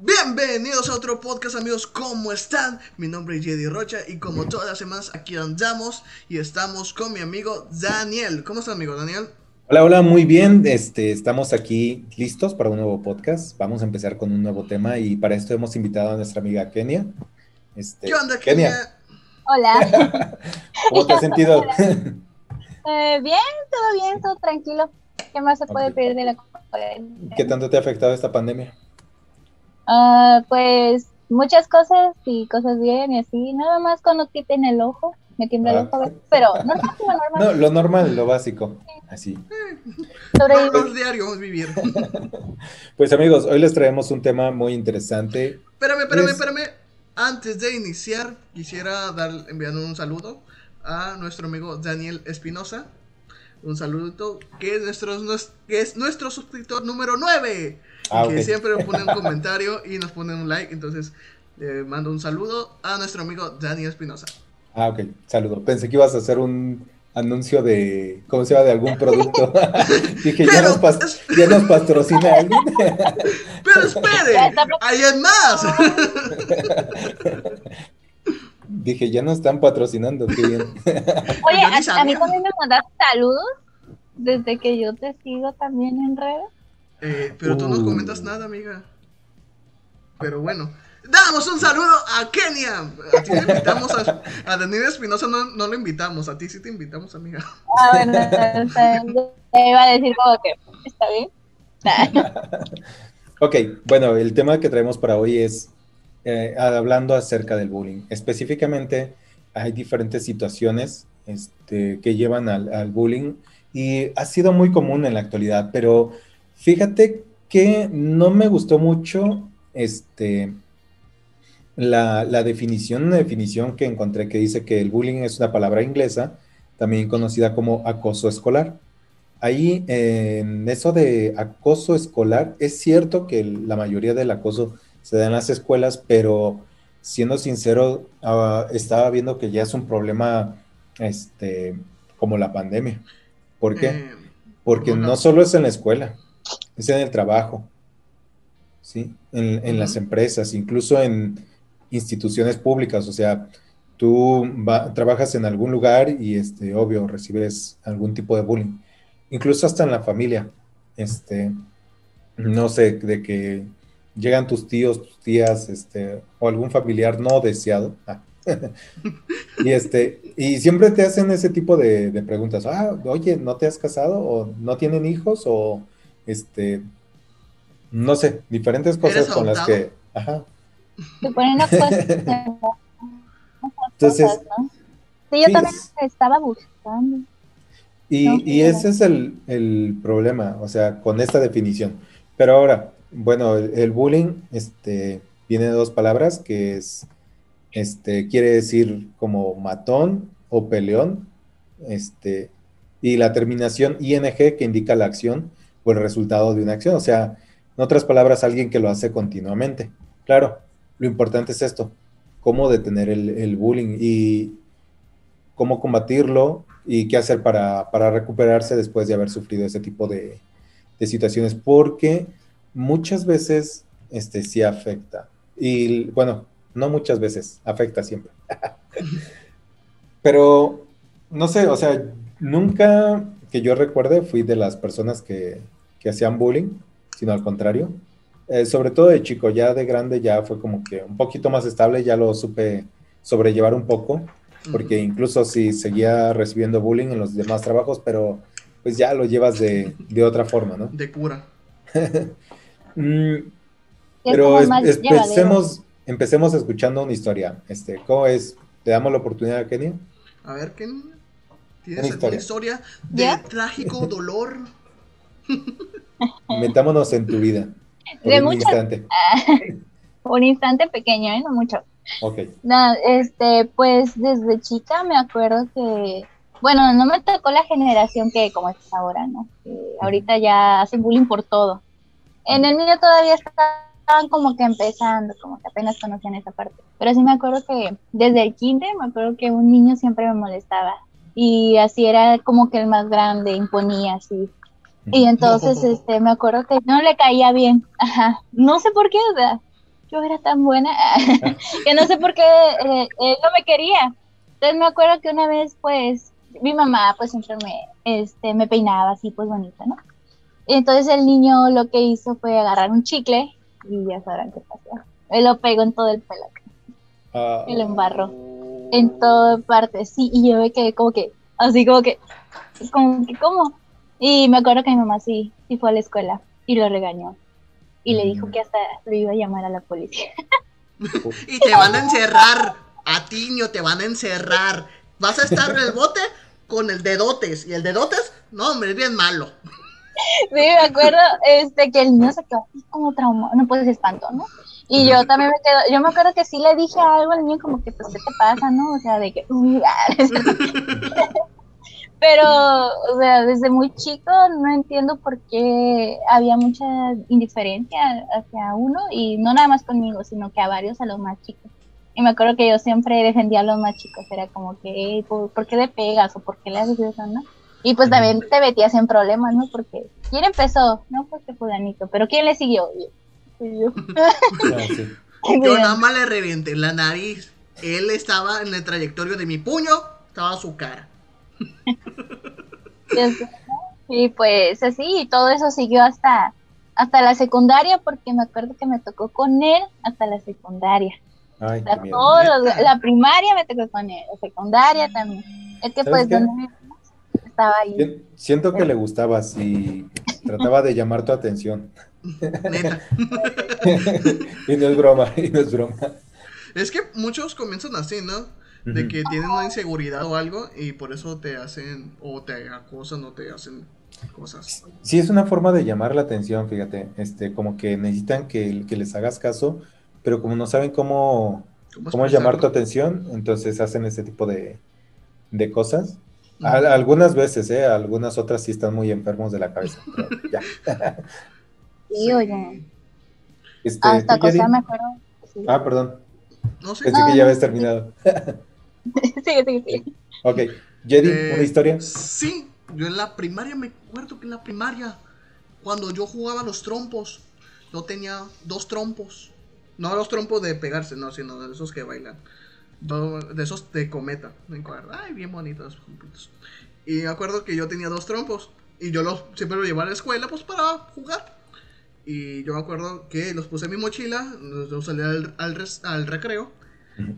Bienvenidos a otro podcast amigos, ¿cómo están? Mi nombre es Jedi Rocha y como todas las semanas aquí andamos y estamos con mi amigo Daniel. ¿Cómo estás amigo Daniel? Hola, hola, muy bien. Este, estamos aquí listos para un nuevo podcast. Vamos a empezar con un nuevo tema y para esto hemos invitado a nuestra amiga Kenia. Este, ¿Qué onda Kenia? Hola. ¿Cómo te has sentido? Eh, bien, todo bien, todo tranquilo. ¿Qué más se puede pedir de la ¿Qué tanto te ha afectado esta pandemia? Uh, pues muchas cosas y cosas bien y así, nada más cuando quiten el ojo, me tiembla el ah. ojo, pero no, no, lo normal. No, lo normal, lo básico, así. Sobrevivir. diario, vivir. pues amigos, hoy les traemos un tema muy interesante. Espérame, espérame, espérame. Antes de iniciar, quisiera dar, enviar un saludo a nuestro amigo Daniel Espinosa. Un saludo que es nuestro, que es nuestro suscriptor número 9. Ah, que siempre nos pone un comentario y nos pone un like. Entonces, le mando un saludo a nuestro amigo Daniel Espinosa. Ah, ok, saludo. Pensé que ibas a hacer un anuncio de, ¿cómo se llama? De algún producto. Dije, ya, nos ya, nos patrocina alguien. Pero espere, hay más. Dije, ya nos están patrocinando, qué bien. Oye, a, a, mí también me mandaste saludos desde que yo te sigo también en redes. Eh, pero tú no comentas nada, amiga. Pero bueno. Damos un saludo a Kenia. A ti te invitamos a, a Daniel Espinosa, no, no lo invitamos. A ti sí te invitamos, amiga. Ah, bueno, te iba a decir como que está bien. ok, bueno, el tema que traemos para hoy es eh, hablando acerca del bullying. Específicamente, hay diferentes situaciones este, que llevan al, bullying y ha sido muy común en la actualidad, pero Fíjate que no me gustó mucho este, la, definición, definición que encontré que dice que el bullying es una palabra inglesa, también conocida como acoso escolar. Ahí, en eso de acoso escolar, es cierto que la mayoría del acoso se da en las escuelas, pero siendo sincero, ah, estaba viendo que ya es un problema este, como la pandemia. ¿Por qué? Eh, Porque no solo es en la escuela, es en el trabajo, ¿sí? En, las empresas, incluso en instituciones públicas, o sea, tú trabajas en algún lugar y, este, obvio, recibes algún tipo de bullying, incluso hasta en la familia, este, no sé, de que llegan tus tíos, tus tías, este, o algún familiar no deseado. Ah, y este, y siempre te hacen ese tipo de, de, preguntas. Ah, oye, ¿no te has casado? ¿O no tienen hijos? ¿O este, no sé, diferentes cosas con las que, ajá. Se ponen a Entonces, sí, yo también estaba buscando. Y, y ese es el, el, problema, o sea, con esta definición. Pero ahora, bueno, el, bullying este, viene de dos palabras, que es, este, quiere decir como matón o peleón, este, y la terminación ing que indica la acción, o el resultado de una acción. O sea, en otras palabras, alguien que lo hace continuamente. Claro, lo importante es esto, cómo detener el, bullying y cómo combatirlo y qué hacer para, recuperarse después de haber sufrido ese tipo de, situaciones, porque muchas veces este, sí afecta. Y bueno, no muchas veces, afecta siempre. Pero, no sé, o sea, nunca que yo recuerde fui de las personas que, hacían bullying, sino al contrario. Eh, sobre todo de chico, ya de grande ya fue como que un poquito más estable, ya lo supe sobrellevar un poco, porque incluso si seguía recibiendo bullying en los demás trabajos, pero pues ya lo llevas de, otra forma, ¿no? De cura. Mm, pero empecemos, empecemos escuchando una historia. Este, ¿Cómo es? ¿Le damos la oportunidad a Kenia? A ver, Kenia. ¿Tienes una historia, de trágico dolor? Metámonos en tu vida. De un instante. un instante pequeño, ¿eh? No mucho. No, este, pues desde chica me acuerdo que, bueno, no me tocó la generación que como es ahora, ¿no? ahorita ya hacen bullying por todo. En el mío todavía estaban como que empezando, como que apenas conocían esa parte. Pero sí me acuerdo que desde el kinder me acuerdo que un niño siempre me molestaba y así era como que el más grande, imponía así. Y entonces, este, me acuerdo que no le caía bien. Ajá. No sé por qué, o sea, yo era tan buena que no sé por qué eh, él no me quería. Entonces me acuerdo que una vez, pues, mi mamá, pues, siempre me, este, me peinaba así, pues, bonita, ¿no? Entonces el niño lo que hizo fue agarrar un chicle y ya sabrán qué pasó. Él lo pegó en todo el pelo. Ah, Y lo embarró en toda parte, sí, y yo me quedé como que, así como que, como que, ¿cómo? Y me acuerdo que mi mamá sí, sí fue a la escuela y lo regañó. Y le dijo Mm. que hasta lo iba a llamar a la policía. Y te van a encerrar. A ti, niño, te van a encerrar. Vas a estar en el bote con el dedotes. Y el dedotes, no, hombre, es bien malo. Sí, me acuerdo este, que el niño se quedó así como traumado, no pues se espantó, ¿no? Y yo también me quedo, yo me acuerdo que sí le dije algo al niño como que, pues, ¿qué te pasa, no? O sea, de que, "Uy, ah", pero, o sea, desde muy chico no entiendo por qué había mucha indiferencia hacia uno y no nada más conmigo, sino que a varios, a los más chicos. Y me acuerdo que yo siempre defendía a los más chicos, era como que, "Ey, ¿por, por qué le pegas o por qué le haces eso, no? Y pues también te metías en problemas, ¿no? Porque, ¿quién empezó? No, pues que fulanito, pero ¿quién le siguió? Y yo, "Pues yo". ah, nada más le reventé la nariz. Él estaba en el trayectorio de mi puño, estaba su cara. Y pues así, y todo eso siguió hasta, hasta la secundaria, porque me acuerdo que me tocó con él hasta la secundaria. Ay, Neta. la primaria me tocó con él, la secundaria también. Es que ¿Sabes pues donde estaba ahí. Sien- Siento que le gustabas y trataba de llamar tu atención. Neta. y no es broma, y no es broma. Es que muchos comienzan así, ¿no? De que tienen una inseguridad o algo y por eso te hacen o te acosan o te hacen cosas. Sí, es una forma de llamar la atención, fíjate, este, como que necesitan que, que les hagas caso, pero como no saben cómo, cómo llamar tu atención, entonces hacen ese tipo de, de cosas. A- algunas veces, ¿eh? Algunas otras sí están muy enfermos de la cabeza. pero ya. Sí, oye, Este, hasta cosa me acuerdo. Sí. Ah, perdón, No sé. pensé No, que ya habías terminado. sí, sí, sí. Ok, Jedi, Eh, una historia. Sí, yo en la primaria me acuerdo que en la primaria, cuando yo jugaba los trompos, yo tenía dos trompos. No los trompos de pegarse, no, sino de esos que bailan. De esos de cometa. Me acuerdo. Ay, bien bonitos. juntitos. Y me acuerdo que yo tenía dos trompos. Y yo los siempre los llevaba a la escuela, pues para jugar. Y yo me acuerdo que los puse en mi mochila. Los salí al, al, res- al recreo.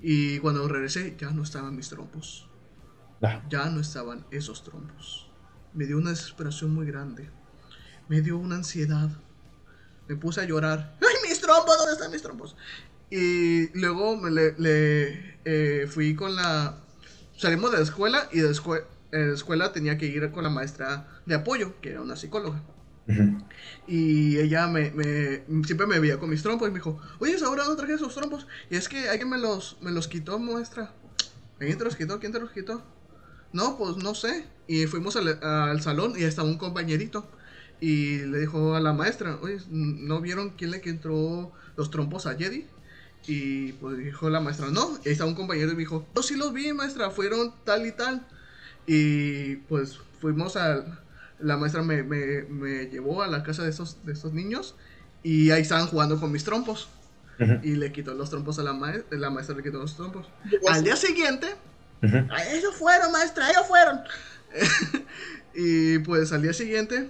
Y cuando regresé, ya no estaban mis trompos Ah, ya no estaban esos trompos. Me dio una desesperación muy grande. Me dio una ansiedad. Me puse a llorar. ¡Ay, mis trompos! ¿Dónde están mis trompos? Y luego me le, le, eh, fui con la... Salimos de la escuela y de la escue- en la escuela tenía que ir con la maestra de apoyo, que era una psicóloga. ujú. Y ella me, me- siempre me veía con mis trompos y me dijo, oye, ahora no traje esos trompos. Y es que alguien me los, me los quitó, maestra. ¿Quién te los quitó? ¿Quién te los quitó? No, pues no sé. Y fuimos al, al salón y estaba un compañerito. Y le dijo a la maestra, oye, ¿no vieron quién le quitó los trompos a Jedi? Y pues dijo la maestra, no. Y ahí estaba un compañero y me dijo, yo sí los vi, maestra, fueron tal y tal. Y pues fuimos a... La maestra me, me, me llevó a la casa de esos, de esos niños y ahí estaban jugando con mis trompos. Ujú, Y le quitó los trompos a la maestra, la maestra le quitó los trompos. Al día siguiente, ujú. "Ay, ellos fueron, maestra, ellos fueron. y pues al día siguiente,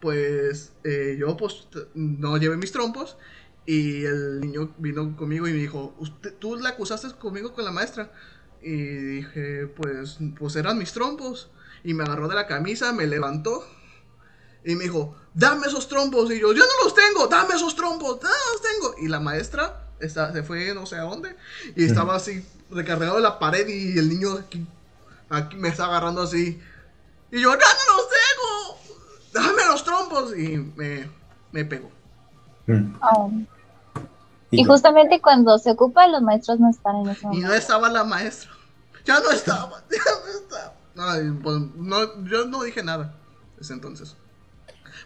pues eh, yo pues no llevé mis trompos y el niño vino conmigo y me dijo, "Usted- ¿tú la acusaste conmigo con la maestra? Y dije, pues, pues eran mis trompos. Y me agarró de la camisa, me levantó y me dijo, dame esos trompos. Y yo, yo no los tengo, dame esos trompos, no los tengo. Y la maestra está, se fue no sé a dónde y estaba así recargado de la pared y el niño aquí, aquí me está agarrando así. Y yo, no, no los tengo, dame los trompos. Y me, me pegó. Mm. Oh. Y Y justamente cuando se ocupa, los maestros no están en ese Y momento. no estaba la maestra. Ya no estaba, ya no estaba. Ay, pues, no, yo no dije nada ese entonces.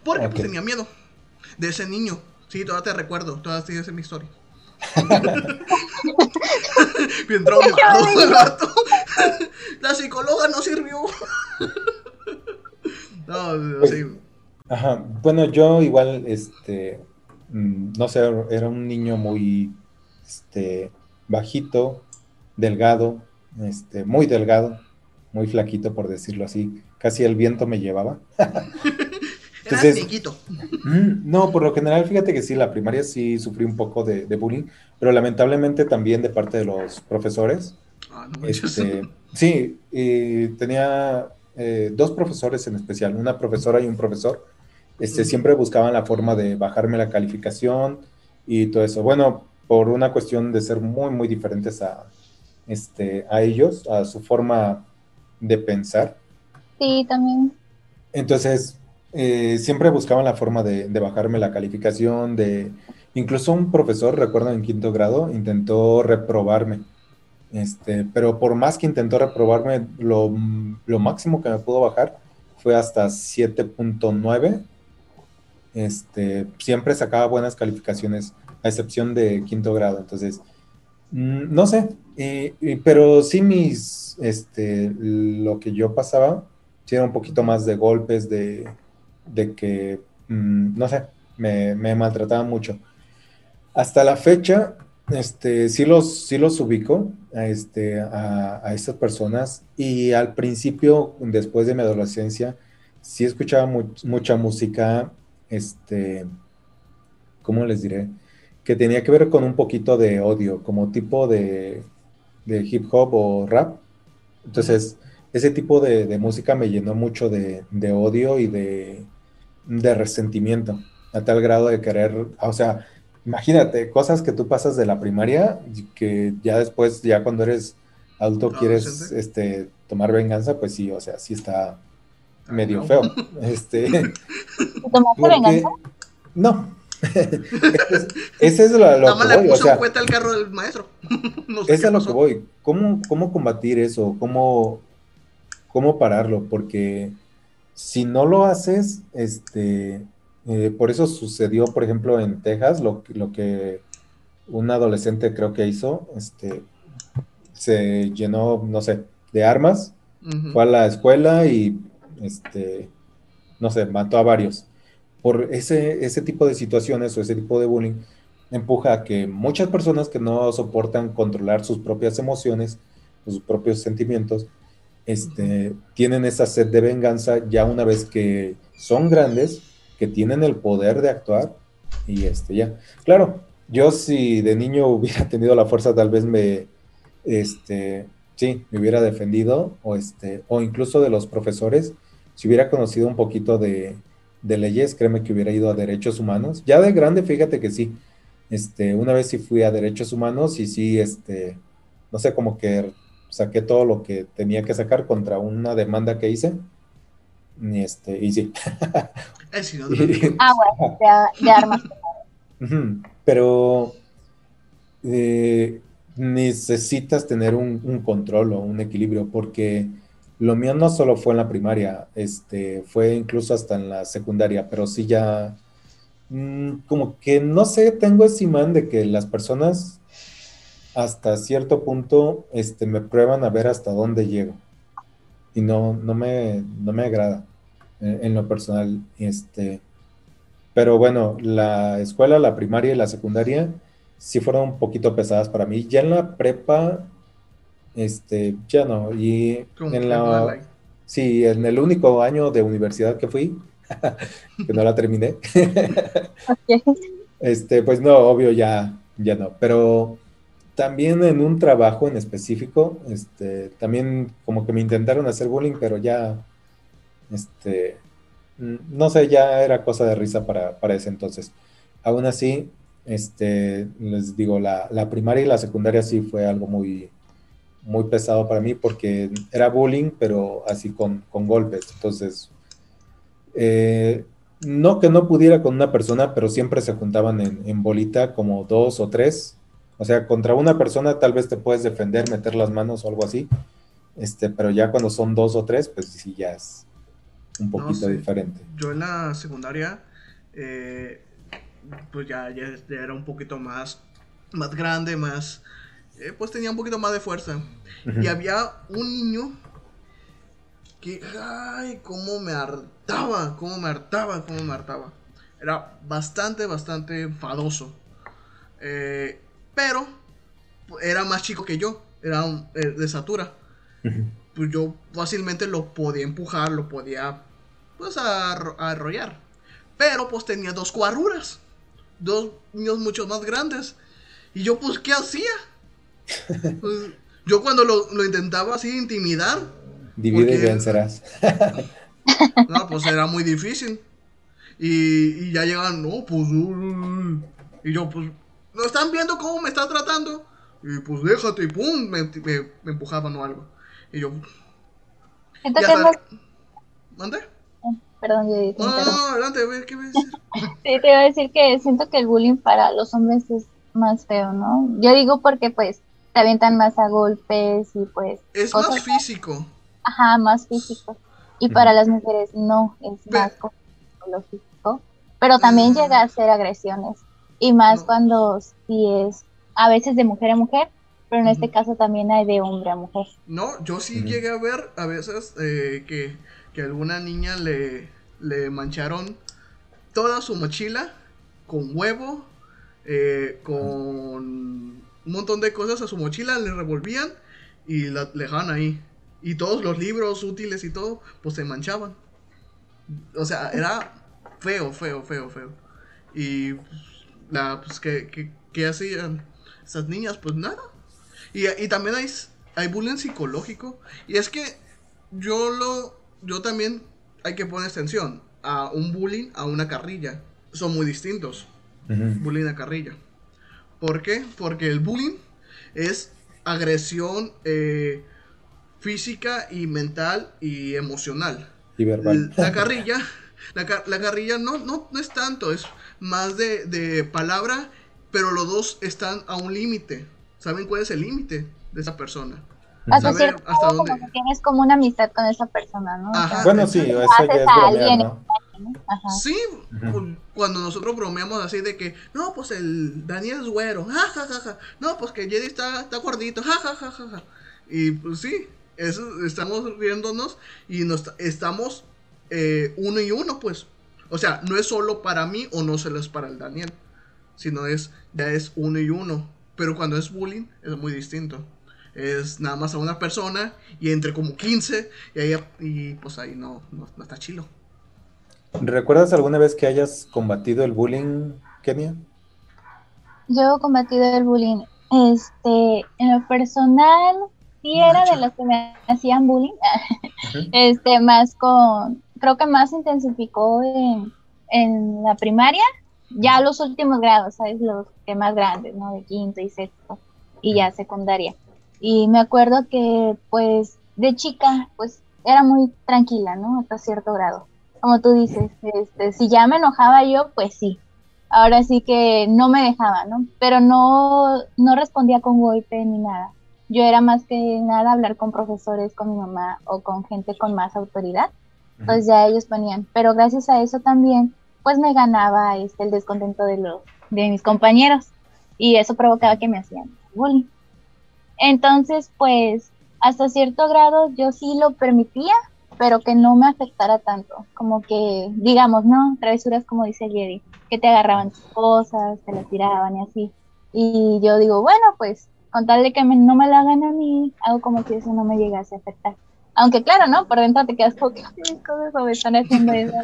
Porque pues, Ok. tenía miedo de ese niño. Sí, todavía te recuerdo, todavía sigues en mi historia. Bien traumado el vato. La psicóloga no sirvió. no, sí. Ajá, bueno, yo igual, este, no sé, era un niño muy, este, bajito, delgado, este, muy delgado, muy flaquito por decirlo así, casi el viento me llevaba. Entonces, mm, no, por lo general, fíjate que sí, la primaria sí sufrí un poco de, bullying, pero lamentablemente también de parte de los profesores. Ah, no este, sí, tenía eh, dos profesores en especial, una profesora y un profesor. Este, Siempre buscaban la forma de bajarme la calificación y todo eso. Bueno, por una cuestión de ser muy, muy diferentes a, este, a ellos, a su forma de pensar. Sí, también. Entonces, eh, siempre buscaban la forma de, bajarme la calificación, de... Incluso un profesor, recuerdo en quinto grado, intentó reprobarme. Este, pero por más que intentó reprobarme, lo, máximo que me pudo bajar fue hasta 7.9. Este, siempre sacaba buenas calificaciones, a excepción de quinto grado. Entonces, mm, no sé, pero sí mis, este, lo que yo pasaba, sí era un poquito más de golpes, de, de que, mm, no sé, me, maltrataban mucho. Hasta la fecha, este, sí los, sí los ubico a, este, a, a, estas personas y al principio, después de mi adolescencia, sí escuchaba mucha música, este, ¿cómo les diré? Que tenía que ver con un poquito de odio, como tipo de, de hip hop o rap. Entonces, ese tipo de, de música me llenó mucho de, de odio y de, de resentimiento, a tal grado de querer, o sea, imagínate, cosas que tú pasas de la primaria, que ya después, ya cuando eres adulto quieres este, tomar venganza, pues sí, o sea, sí está medio feo. Este, ¿Tomaste venganza? No. ese es lo, lo que voy. o sea, el carro del maestro. no es a lo que voy. ¿Cómo, ¿Cómo combatir eso? ¿Cómo, ¿Cómo pararlo? Porque si no lo haces, este, eh, por eso sucedió, por ejemplo, en Texas, lo, lo que un adolescente creo que hizo, este, se llenó, no sé, de armas, fue a la escuela y, este, no sé, mató a varios. Por ese, ese tipo de situaciones o ese tipo de bullying, empuja a que muchas personas que no soportan controlar sus propias emociones, sus propios sentimientos, este, tienen esa sed de venganza ya una vez que son grandes, que tienen el poder de actuar y este ya. Claro, yo si de niño hubiera tenido la fuerza tal vez me este sí, me hubiera defendido o este o incluso de los profesores, si hubiera conocido un poquito de, de leyes, créeme que hubiera ido a derechos humanos. Ya de grande, fíjate que sí. Este, una vez sí fui a derechos humanos y sí este no sé, como que saqué todo lo que tenía que sacar contra una demanda que hice. Y, este, y sí. ah, bueno, de, armas. Pero eh, necesitas tener un, control o un equilibrio, porque lo mío no solo fue en la primaria, este, fue incluso hasta en la secundaria, pero sí ya, mm, como que no sé, tengo ese imán de que las personas hasta cierto punto este, me prueban a ver hasta dónde llego. Y no, no, me, no me agrada eh, en, lo personal. Este, pero bueno, la escuela, la primaria y la secundaria sí fueron un poquito pesadas para mí. Ya en la prepa, este, ya no. Y en la... Sí, en el único año de universidad que fui, que no la terminé. Este, pues no, obvio ya, ya no. Pero también en un trabajo en específico, este, también como que me intentaron hacer bullying, pero ya, este, no sé, ya era cosa de risa para, ese entonces. Aún así, este, les digo, la, primaria y la secundaria sí fue algo muy, muy pesado para mí porque era bullying, pero así con, golpes. Entonces, eh, no que no pudiera con una persona, pero siempre se juntaban en, en bolita como dos o tres o sea, contra una persona tal vez te puedes defender, meter las manos o algo así, este, pero ya cuando son dos o tres, pues sí, ya es un poquito diferente. Yo en la secundaria, eh, pues ya, ya, era un poquito más, más grande, más, eh, pues tenía un poquito más de fuerza. Y había un niño que, ay, cómo me hartaba, cómo me hartaba, cómo me hartaba. Era bastante, bastante enfadoso. Eh, pero era más chico que yo, era eh, de estatura. Pues yo fácilmente lo podía empujar, lo podía, pues, arrollar. Pero pues tenía dos cuaruras, dos niños mucho más grandes. Y yo, pues, ¿qué hacía? Pues, yo cuando lo, intentaba así intimidar. Divide y vencerás. no, pues era muy difícil. Y, y ya llegan, no, pues. y yo, pues, ¿no están viendo cómo me está tratando? Y pues déjate, y pum, me, me, empujaban o algo. Y yo. Entonces, ¿Mande? Perdón, yo No, no, no, adelante, sí, te iba a decir que siento que el bullying para los hombres es más feo, ¿no? Yo digo porque, pues, te avientan más a golpes y, pues. Es más físico. Ajá, más físico. Y para las mujeres no, es más psicológico. Pero también mm. llega a ser agresiones. Y más cuando sí es a veces de mujer a mujer, pero en este caso también hay de hombre a mujer. No, yo sí llegué a ver a veces eh, que, que alguna niña le, le mancharon toda su mochila con huevo, eh, con un montón de cosas a su mochila, le revolvían y la dejaban ahí. Y todos los libros útiles y todo, pues se manchaban. O sea, era feo, feo, feo, feo. Y la, pues, ¿qué, qué hacían? esas niñas, pues nada. Y, también hay, hay bullying psicológico. Y es que yo lo. Yo también hay que poner atención a un bullying, a una carrilla. Son muy distintos. Bullying a carrilla. ¿Por qué? Porque el bullying es agresión eh, física y mental y emocional. Y verbal. La carrilla, la, carrilla no, no, no, es tanto, es más de, de palabra pero los dos están a un límite. ¿Saben cuál es el límite de esa persona? Hasta cierto hasta dónde? tienes como una amistad con esa persona, ¿no? bueno, sí, eso ya es bromear, ¿no? Sí, cuando nosotros bromeamos así de que, no, pues el Daniel es güero, ja, no, pues que Jedi está, está gordito, ja, Y pues sí, eso, estamos riéndonos y nos estamos eh, uno y uno, pues. O sea, no es solo para mí o no solo es para el Daniel sino es, ya es uno y uno. Pero cuando es bullying es muy distinto. Es nada más a una persona y entre como 15 y, ahí, y pues ahí no, no, está chilo. ¿Recuerdas alguna vez que hayas combatido el bullying, Kenia? Yo he combatido el bullying. Este, en lo personal, sí era de los que me hacían bullying. Este, más con, creo que más intensificó en, en la primaria ya los últimos grados, ¿sabes? Los que más grandes, ¿no? De quinto y sexto y ya secundaria. Y me acuerdo que, pues, de chica, pues, era muy tranquila, ¿no? Hasta cierto grado. Como tú dices, este, si ya me enojaba yo, pues sí. Ahora sí que no me dejaba, ¿no? Pero no, no respondía con golpe ni nada. Yo era más que nada hablar con profesores, con mi mamá o con gente con más autoridad. Pues ya ellos ponían. Pero gracias a eso también pues me ganaba este, el descontento de, los, de mis compañeros y eso provocaba que me hacían bullying. Entonces, pues hasta cierto grado yo sí lo permitía, pero que no me afectara tanto, como que, digamos, ¿no? Travesuras como dice Jerry, que te agarraban tus cosas, te las tiraban y así. Y yo digo, bueno, pues con tal de que no me la hagan a mí, hago como si eso no me llegase a afectar. Aunque claro, ¿no? Por dentro te quedas como, ¿qué cosas me están haciendo eso?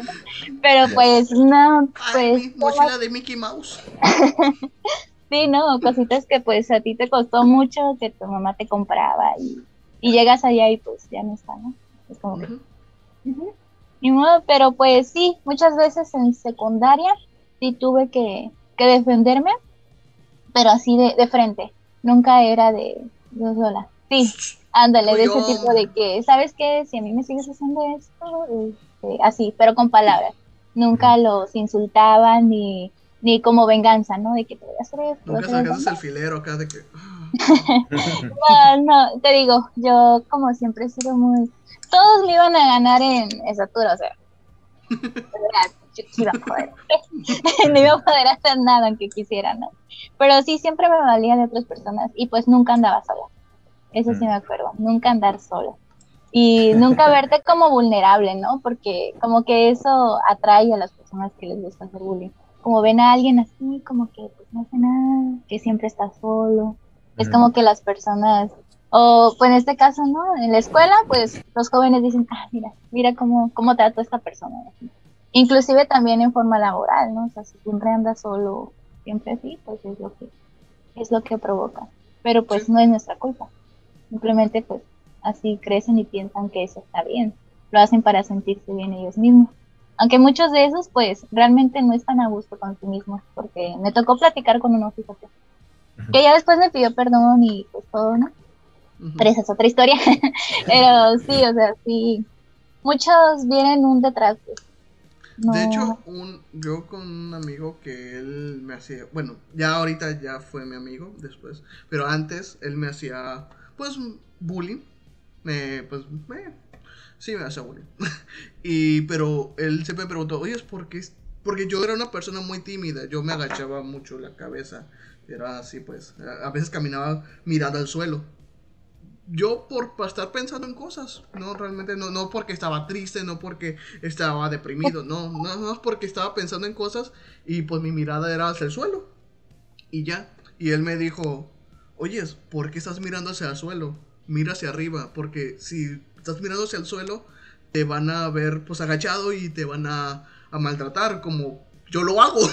Pero pues no, pues... mochila de Mickey Mouse. sí, ¿no? Cositas que pues a ti te costó mucho, que tu mamá te compraba y, y llegas allá y pues ya no está, ¿no? Es como que... Ni modo, pero pues sí, muchas veces en secundaria sí tuve que, que defenderme, pero así de, de frente. Nunca era de, de sola. Sí, Ándale, de ese tipo de que, ¿sabes qué? Si a mí me sigues haciendo esto, este, así, pero con palabras. Nunca los insultaban ni, ni como venganza, ¿no? De que te voy a hacer esto. Nunca sacas el filero acá de que... no, no, te digo, yo como siempre he sido muy... Todos me iban a ganar en estatura, o sea. yo iba a poder. no iba a poder hacer nada aunque quisiera, ¿no? Pero sí, siempre me valía de otras personas y pues nunca andaba sola. Eso sí mm. me acuerdo, nunca andar sola. y nunca verte como vulnerable, ¿no? Porque como que eso atrae a las personas que les gusta hacer bullying. Como ven a alguien así, como que pues no hace nada, que siempre está solo. Es como que las personas, o pues en este caso, ¿no? En la escuela, pues los jóvenes dicen, ah, mira, mira cómo, cómo trato a esta persona. Inclusive también en forma laboral, ¿no? O sea, si siempre andas solo, siempre así, pues es lo que, es lo que provoca. Pero pues no es nuestra culpa. Simplemente pues así crecen y piensan que eso está bien. Lo hacen para sentirse bien ellos mismos. Aunque muchos de esos, pues, realmente no están a gusto con sí mismos, porque me tocó platicar con uno, fíjate, que ya después me pidió perdón y pues todo, ¿no? Pero esa es otra historia. Pero sí, o sea, sí, muchos vienen un detrás. De hecho, un, yo con un amigo que él me hacía, bueno, ya ahorita ya fue mi amigo después, pero antes él me hacía, pues, bullying me, pues, me, sí me hace bullying. y, pero él siempre me preguntó, oye, ¿por qué? Porque yo era una persona muy tímida, yo me agachaba mucho la cabeza, era así, pues, a veces caminaba mirando al suelo. Yo por estar pensando en cosas, no realmente no, no porque estaba triste, no porque estaba deprimido, no, no, no es porque estaba pensando en cosas y pues mi mirada era hacia el suelo. Y ya, y él me dijo, oye, ¿por qué estás mirando hacia el suelo? mira hacia arriba, porque si estás mirando hacia el suelo, te van a ver pues agachado y te van a, maltratar, como yo lo hago.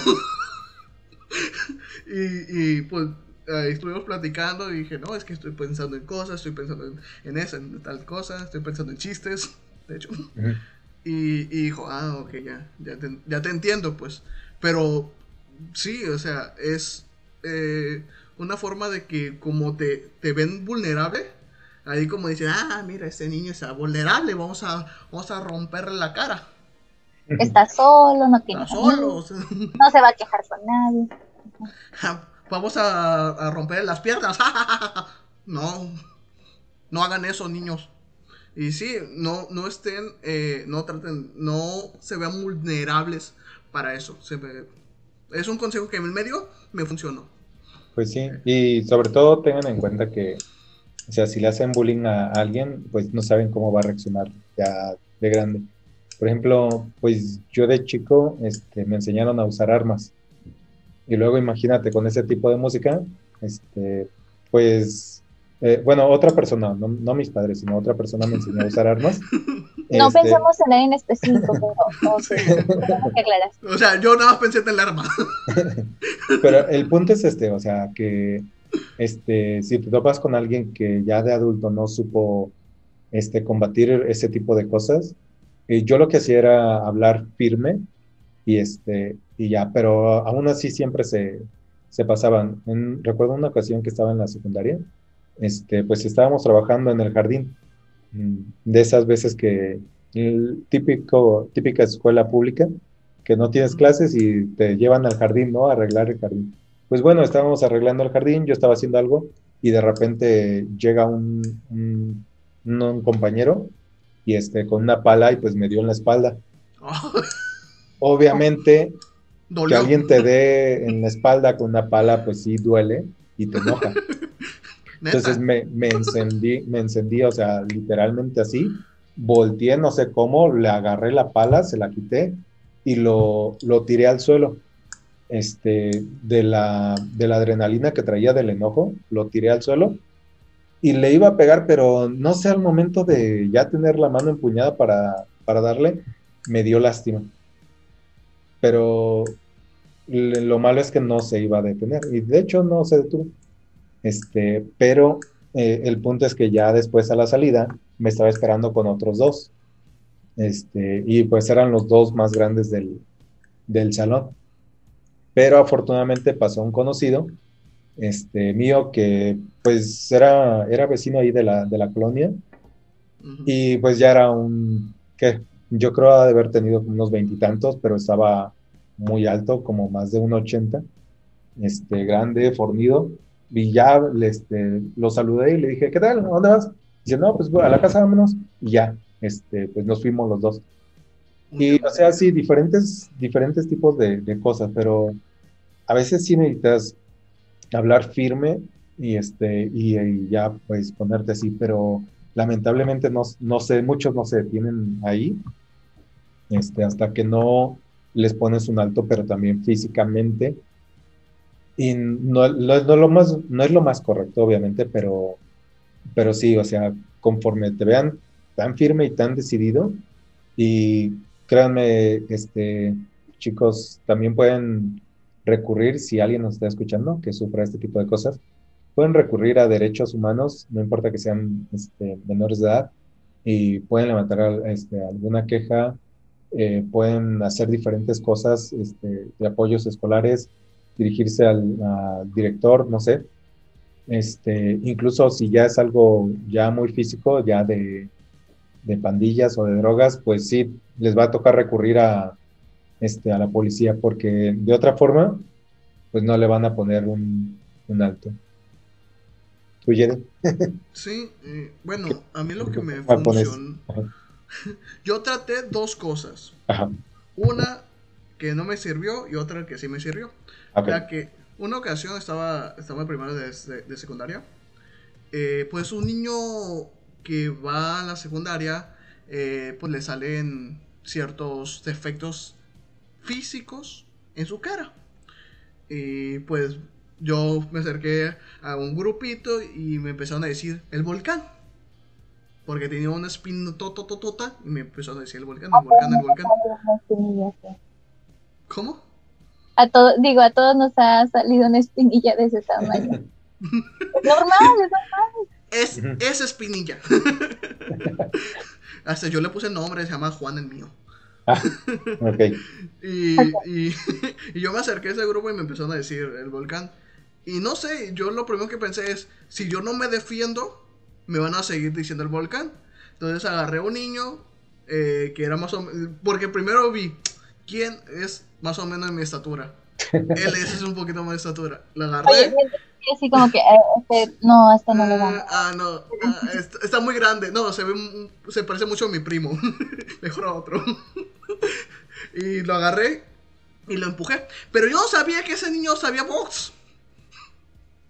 y, pues estuvimos platicando y dije, no, es que estoy pensando en cosas, estoy pensando en, en eso, en tal cosa, estoy pensando en chistes, de hecho. y, dijo, ah, ok, ya, ya te, ya te entiendo, pues. Pero sí, o sea, es eh, una forma de que como te, te ven vulnerable, Ahí como dicen, ah, mira, este niño está vulnerable, vamos a, vamos a romperle la cara. Está solo, no tiene solo. no se va a quejar con nadie. Vamos a, a romper las piernas. no, no hagan eso, niños. Y sí, no, no estén, eh, no traten, no se vean vulnerables para eso. Se es un consejo que en el medio me funcionó. Pues sí, y sobre todo tengan en cuenta que o sea, si le hacen bullying a alguien, pues no saben cómo va a reaccionar ya de grande. Por ejemplo, pues yo de chico este, me enseñaron a usar armas. Y luego imagínate con ese tipo de música, este, pues, eh, bueno, otra persona, no, mis padres, sino otra persona me enseñó a usar armas. No este, pensamos en nadie en específico, pero sí. que O sea, yo nada más pensé en el arma. pero el punto es este, o sea, que este, si te topas con alguien que ya de adulto no supo este, combatir ese tipo de cosas, eh, yo lo que hacía era hablar firme y, este, y ya, pero aún así siempre se, se pasaban. recuerdo una ocasión que estaba en la secundaria, este, pues estábamos trabajando en el jardín, mm, de esas veces que típico, típica escuela pública, que no tienes clases y te llevan al jardín, ¿no? A arreglar el jardín. Pues bueno, estábamos arreglando el jardín, yo estaba haciendo algo y de repente llega un, un, compañero y este con una pala y pues me dio en la espalda. Obviamente que alguien te dé en la espalda con una pala pues sí duele y te enoja. Entonces me, me, encendí, me encendí, o sea, literalmente así, volteé, no sé cómo, le agarré la pala, se la quité y lo, lo tiré al suelo este, de, la, de la adrenalina que traía del enojo, lo tiré al suelo y le iba a pegar, pero no sé, al momento de ya tener la mano empuñada para, para darle, me dio lástima. Pero lo malo es que no se iba a detener. Y de hecho no se detuvo. Este, pero eh, el punto es que ya después a la salida me estaba esperando con otros dos. Este, y pues eran los dos más grandes del, del salón. Pero afortunadamente pasó un conocido este, mío que pues era, era vecino ahí de la, de la colonia. Y pues ya era un, que yo creo de haber tenido unos veintitantos, pero estaba muy alto, como más de un ochenta, este, grande, fornido, y ya este, lo saludé y le dije, ¿qué tal? ¿A dónde vas? Dice, no, pues a la casa vámonos, y ya, este, pues nos fuimos los dos. Y, o sea, sí, diferentes, diferentes tipos de, de cosas, pero a veces sí necesitas hablar firme y, este, y, ya pues ponerte así, pero lamentablemente no, no sé, muchos no se detienen ahí, este, hasta que no les pones un alto, pero también físicamente. Y no, no, lo más, no es lo más correcto, obviamente, pero, pero sí, o sea, conforme te vean tan firme y tan decidido, y créanme, este, chicos, también pueden recurrir, si alguien nos está escuchando que sufra este tipo de cosas, pueden recurrir a derechos humanos, no importa que sean este, menores de edad, y pueden levantar este, alguna queja, eh, pueden hacer diferentes cosas este, de apoyos escolares, dirigirse al, director, no sé. Este, incluso si ya es algo ya muy físico, ya de, pandillas o de drogas, pues sí, les va a tocar recurrir a, este, a la policía, porque de otra forma, pues no le van a poner un alto. ¿Tú, sí, eh, bueno, a mí lo que me funcionó, yo traté dos cosas. Una que no me sirvió y otra que sí me sirvió. Ya que una ocasión estaba, estaba en primero de, de, secundaria, eh, pues un niño que va a la secundaria, eh, pues le salen ciertos defectos físicos en su cara. Y pues yo me acerqué a un grupito y me empezaron a decir el volcán. Porque tenía una espina tota y me empezaron a decir el volcán, el volcán, el volcán. ¿Cómo? A todo, digo, a todos nos ha salido una espinilla de ese tamaño. es normal, es normal. Es, es espinilla. Hasta yo le puse nombre, se llama Juan el mío. Ah, y, y, yo me acerqué a ese grupo y me empezaron a decir el volcán. Y no sé, yo lo primero que pensé es, si yo no me defiendo, me van a seguir diciendo el volcán. Entonces agarré a un niño eh, que era más o menos... Porque primero vi quién es más o menos de mi estatura. Él es, un poquito más de estatura. Lo agarré. así como que, eh, este, no, este no le va. Ah, no, ah, está, muy grande. No, se ve, se parece mucho a mi primo. Mejor a otro. y lo agarré y lo empujé. Pero yo no sabía que ese niño sabía box.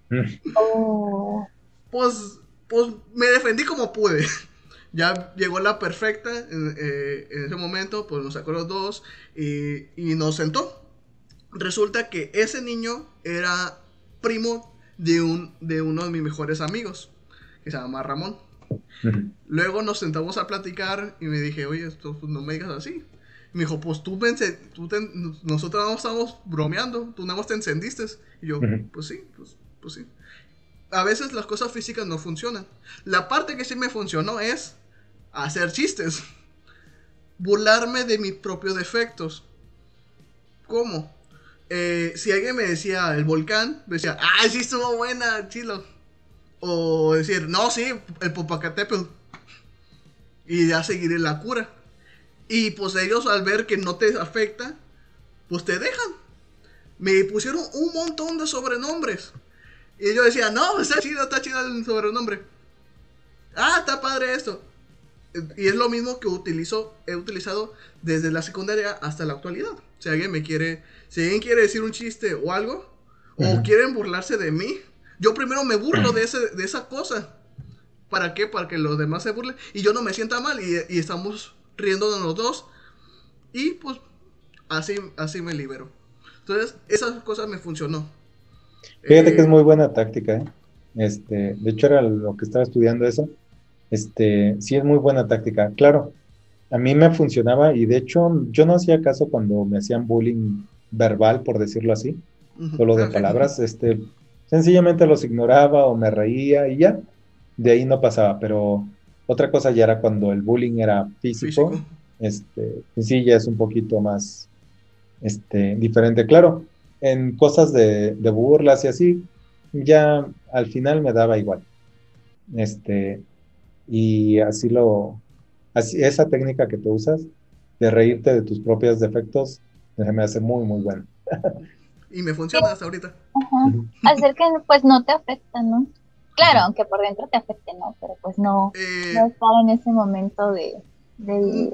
Oh. Pues, pues me defendí como pude. Ya llegó la perfecta en, eh, ese momento, pues nos sacó los dos y, y nos sentó. Resulta que ese niño era primo de, un, de uno de mis mejores amigos, que se llama Ramón. Luego nos sentamos a platicar y me dije, oye, esto, pues, no me digas así. me dijo, pues tú, pensé, tú nosotros no estamos bromeando, tú nada más te encendiste. Y yo, pues sí, pues pues. A veces las cosas físicas no funcionan. La parte que sí me funcionó es hacer chistes. Burlarme de mis propios defectos. ¿Cómo? Eh, si alguien me decía el volcán, me decía, ah, sí estuvo buena, chilo. O decir, no, sí, el Popocatépetl. Y ya seguiré la cura. Y pues ellos al ver que no te afecta, pues te dejan. Me pusieron un montón de sobrenombres. Y yo decía, no, está chido, está chido el sobrenombre. Ah, está padre esto. Y es lo mismo que utilizo, he utilizado desde la secundaria hasta la actualidad. Si alguien me quiere, si alguien quiere decir un chiste o algo, o quieren burlarse de mí, yo primero me burlo de, ese, de esa cosa. ¿Para qué? Para que los demás se burlen y yo no me sienta mal y, y estamos riendo de los dos. Y pues así, así me libero. Entonces, esas cosas me funcionó. Fíjate que es muy buena táctica, ¿eh? Este, de hecho era lo que estaba estudiando eso. Este, sí es muy buena táctica. Claro, a mí me funcionaba y de hecho yo no hacía caso cuando me hacían bullying verbal, por decirlo así, solo de palabras. Este, sencillamente los ignoraba o me reía y ya, de ahí no pasaba. Pero otra cosa ya era cuando el bullying era físico, ¿Físico? este, sí ya es un poquito más, este, diferente. Claro, en cosas de, burlas y así, ya al final me daba igual. Este, y así lo, así, esa técnica que tú usas de reírte de tus propios defectos, me hace muy, muy buena. y me funciona hasta ahorita. Hacer que pues no te afecta, ¿no? Claro, aunque por dentro te afecte, ¿no? Pero pues no, eh, no estar en ese momento de, de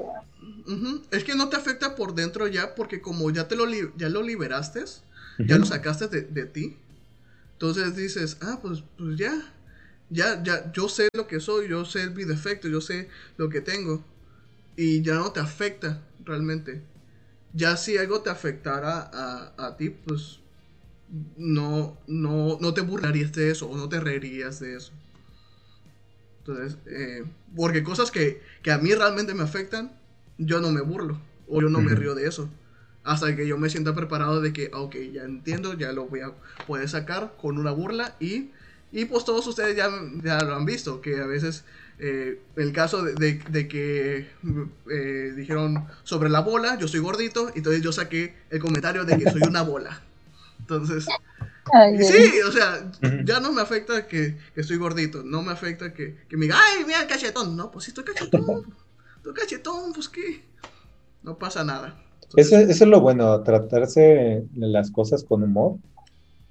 Es que no te afecta por dentro ya, porque como ya te lo, ya lo liberaste, ya lo sacaste de, ti. Entonces dices, ah, pues, pues ya. Ya, ya, yo sé lo que soy, yo sé mi defecto, yo sé lo que tengo. Y ya no te afecta realmente. Ya si algo te afectara a, a ti, pues no, no, no te burlarías de eso o no te reirías de eso. Entonces, eh, porque cosas que, que, a mí realmente me afectan, yo no me burlo o yo no me río de eso. Hasta que yo me sienta preparado de que, ok, ya entiendo, ya lo voy a poder sacar con una burla y, y pues todos ustedes ya, ya lo han visto, que a veces eh, el caso de, de, que eh, dijeron sobre la bola, yo soy gordito, entonces yo saqué el comentario de que soy una bola. Entonces, sí, o sea, ya no me afecta que, que estoy gordito, no me afecta que, que, me diga, ay, mira el cachetón. No, pues si estoy cachetón, estoy cachetón, pues qué, no pasa nada. Eso, eso, es lo bueno, tratarse las cosas con humor.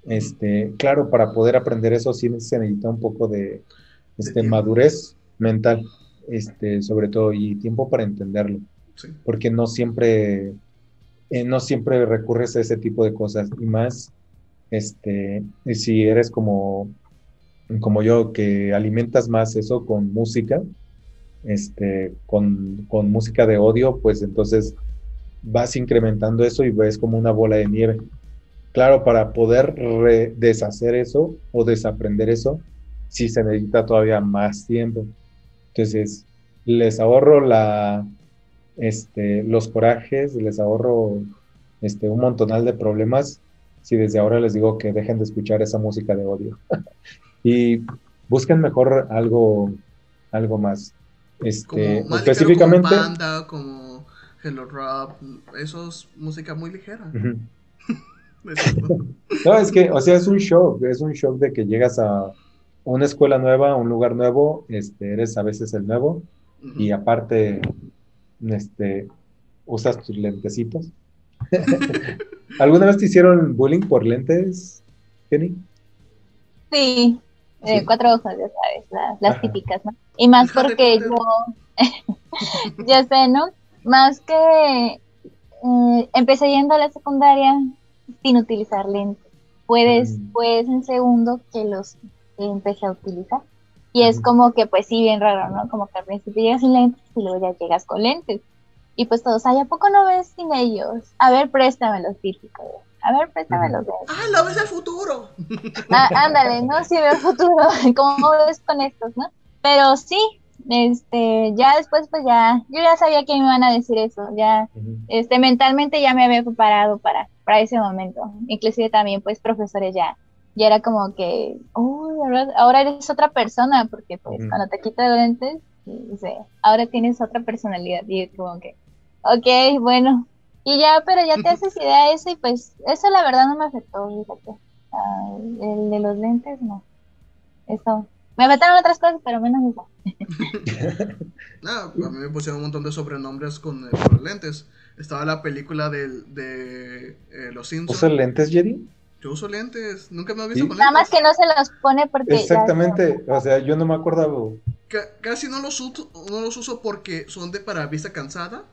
Este, claro, para poder aprender eso sí se necesita un poco de, este, madurez mental, este, sobre todo, y tiempo para entenderlo. Porque no siempre eh, no siempre recurres a ese tipo de cosas y más este si eres como como yo que alimentas más eso con música este con, con música de odio pues entonces vas incrementando eso y ves como una bola de nieve claro para poder deshacer eso o desaprender eso sí se necesita todavía más tiempo entonces les ahorro la este, los corajes, les ahorro este, un montonal de problemas si desde ahora les digo que dejen de escuchar esa música de odio y busquen mejor algo, algo más. Este, como específicamente. Como banda, como Hello Rob, eso es música muy ligera. no, es que, o sea, es un shock, es un shock de que llegas a una escuela nueva, a un lugar nuevo, este, eres a veces el nuevo, y aparte este, usas tus lentecitos. ¿Alguna vez te hicieron bullying por lentes, Kenny? Sí, eh, cuatro ojos, ya sabes, las, típicas, ¿no? Y más porque yo, ya sé, ¿no? Más que eh, empecé yendo a la secundaria sin utilizar lentes. Puedes, mm. pues en segundo que los empecé a utilizar. Y es como que, pues sí, bien raro, ¿no? Como que al principio llegas sin lentes y luego ya llegas con lentes. Y pues todos, ay, ¿a poco no ves sin ellos? A ver, préstame los típicos. A ver, préstame los Ah, lo ves el futuro. Ah, ándale, ¿no? Sí veo el futuro. ¿Cómo ves con estos, no? Pero sí, este, ya después pues ya, yo ya sabía que me iban a decir eso, ya, este, mentalmente ya me había preparado para, para ese momento. Inclusive también pues profesores ya, ya era como que, uy, ahora eres otra persona, porque pues cuando te quitas los lentes, ahora tienes otra personalidad y como que, ok, bueno, y ya, pero ya te haces idea de eso y pues eso la verdad no me afectó, fíjate. el de los lentes, no. Eso. Me afectaron otras cosas, pero menos eso. no, a mí me pusieron un montón de sobrenombres con, los lentes. Estaba la película de, de eh, Los Simpsons. ¿Usas lentes, Jerry? Yo uso lentes, nunca me ha visto con Nada más que no se los pone porque... Exactamente, o sea, yo no me acuerdo. casi no los, uso, no los uso porque son de para vista cansada.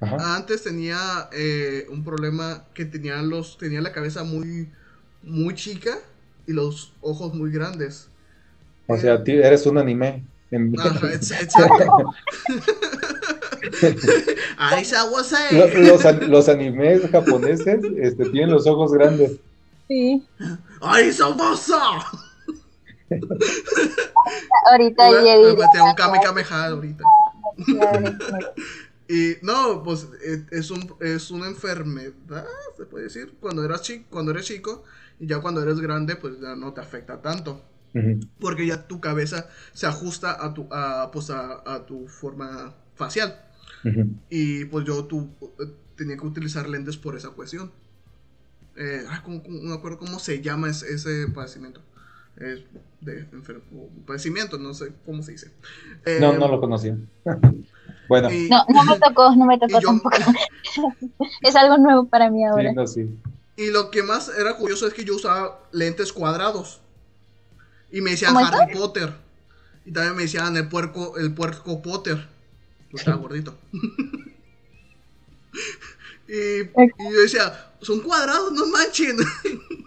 Antes tenía eh, un problema que tenía, los, tenía la cabeza muy, muy chica y los ojos muy grandes. O sea, eres un anime. Ajá, exacto. los, los animes japoneses este, tienen los ojos grandes. Sí. ¡Ay, ahorita ya dije. un Kame Kameha ahorita. y no, pues e, es, un, es una enfermedad, se puede decir, cuando eras chico, cuando eres chico y ya cuando eres grande, pues ya no te afecta tanto. Porque ya tu cabeza se ajusta a tu, a, pues a, tu forma facial. Y pues yo tu, tenía que utilizar lentes por esa cuestión. Eh, no acuerdo cómo se llama ese, padecimiento. de padecimiento, no sé cómo se dice. no, no eh, lo conocía. bueno. no, no me tocó, no me tocó tampoco. es algo nuevo para mí ahora. Y lo que más era curioso es que yo usaba lentes cuadrados. Y me decían Harry Potter. Y también me decían el puerco, el puerco Potter. estaba gordito. y, y yo decía, son cuadrados, no manchen.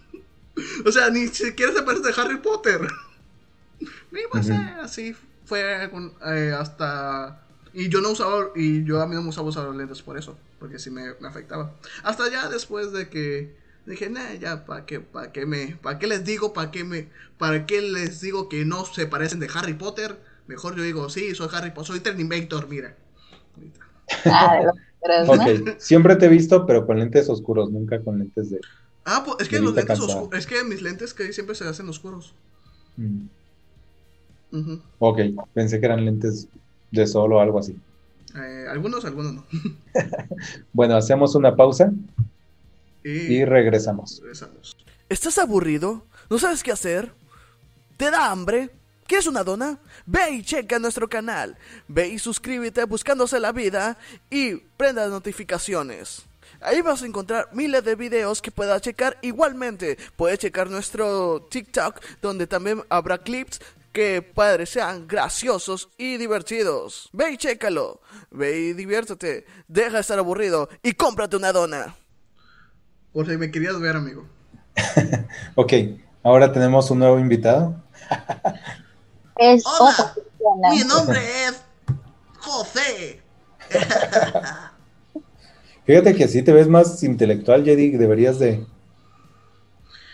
o sea, ni siquiera se parece a Harry Potter. no pues eh, así fue eh, hasta... Y yo no usaba, y yo a mí no me usaba usar los lentes por eso, porque sí me, me afectaba. Hasta ya después de que dije, nah, ya, ¿para qué, para qué me, para qué les digo, para qué me, para qué les digo que no se parecen de Harry Potter? Mejor yo digo, sí, soy Harry Potter, soy Terminator, mira. Ah, siempre te he visto, pero con lentes oscuros, nunca con lentes de... Ah, pues es que los lentes oscuros, es que mis lentes que siempre se hacen oscuros. Mm. Ok, pensé que eran lentes de sol o algo así. Eh, algunos, algunos no. Bueno, hacemos una pausa Y, y regresamos. regresamos. ¿Estás aburrido? ¿No sabes qué hacer? ¿Te da hambre? ¿Quieres una dona? Ve y checa nuestro canal. Ve y suscríbete buscándose la vida y prenda las notificaciones. Ahí vas a encontrar miles de videos que puedas checar igualmente. Puedes checar nuestro TikTok donde también habrá clips que padres sean graciosos y divertidos. Ve y chécalo. Ve y diviértete. Deja de estar aburrido y cómprate una dona. Por si me querías ver, amigo. Ok, ahora tenemos un nuevo invitado. Es Hola, mi nombre es José. Fíjate que si te ves más intelectual, Jedi, deberías de,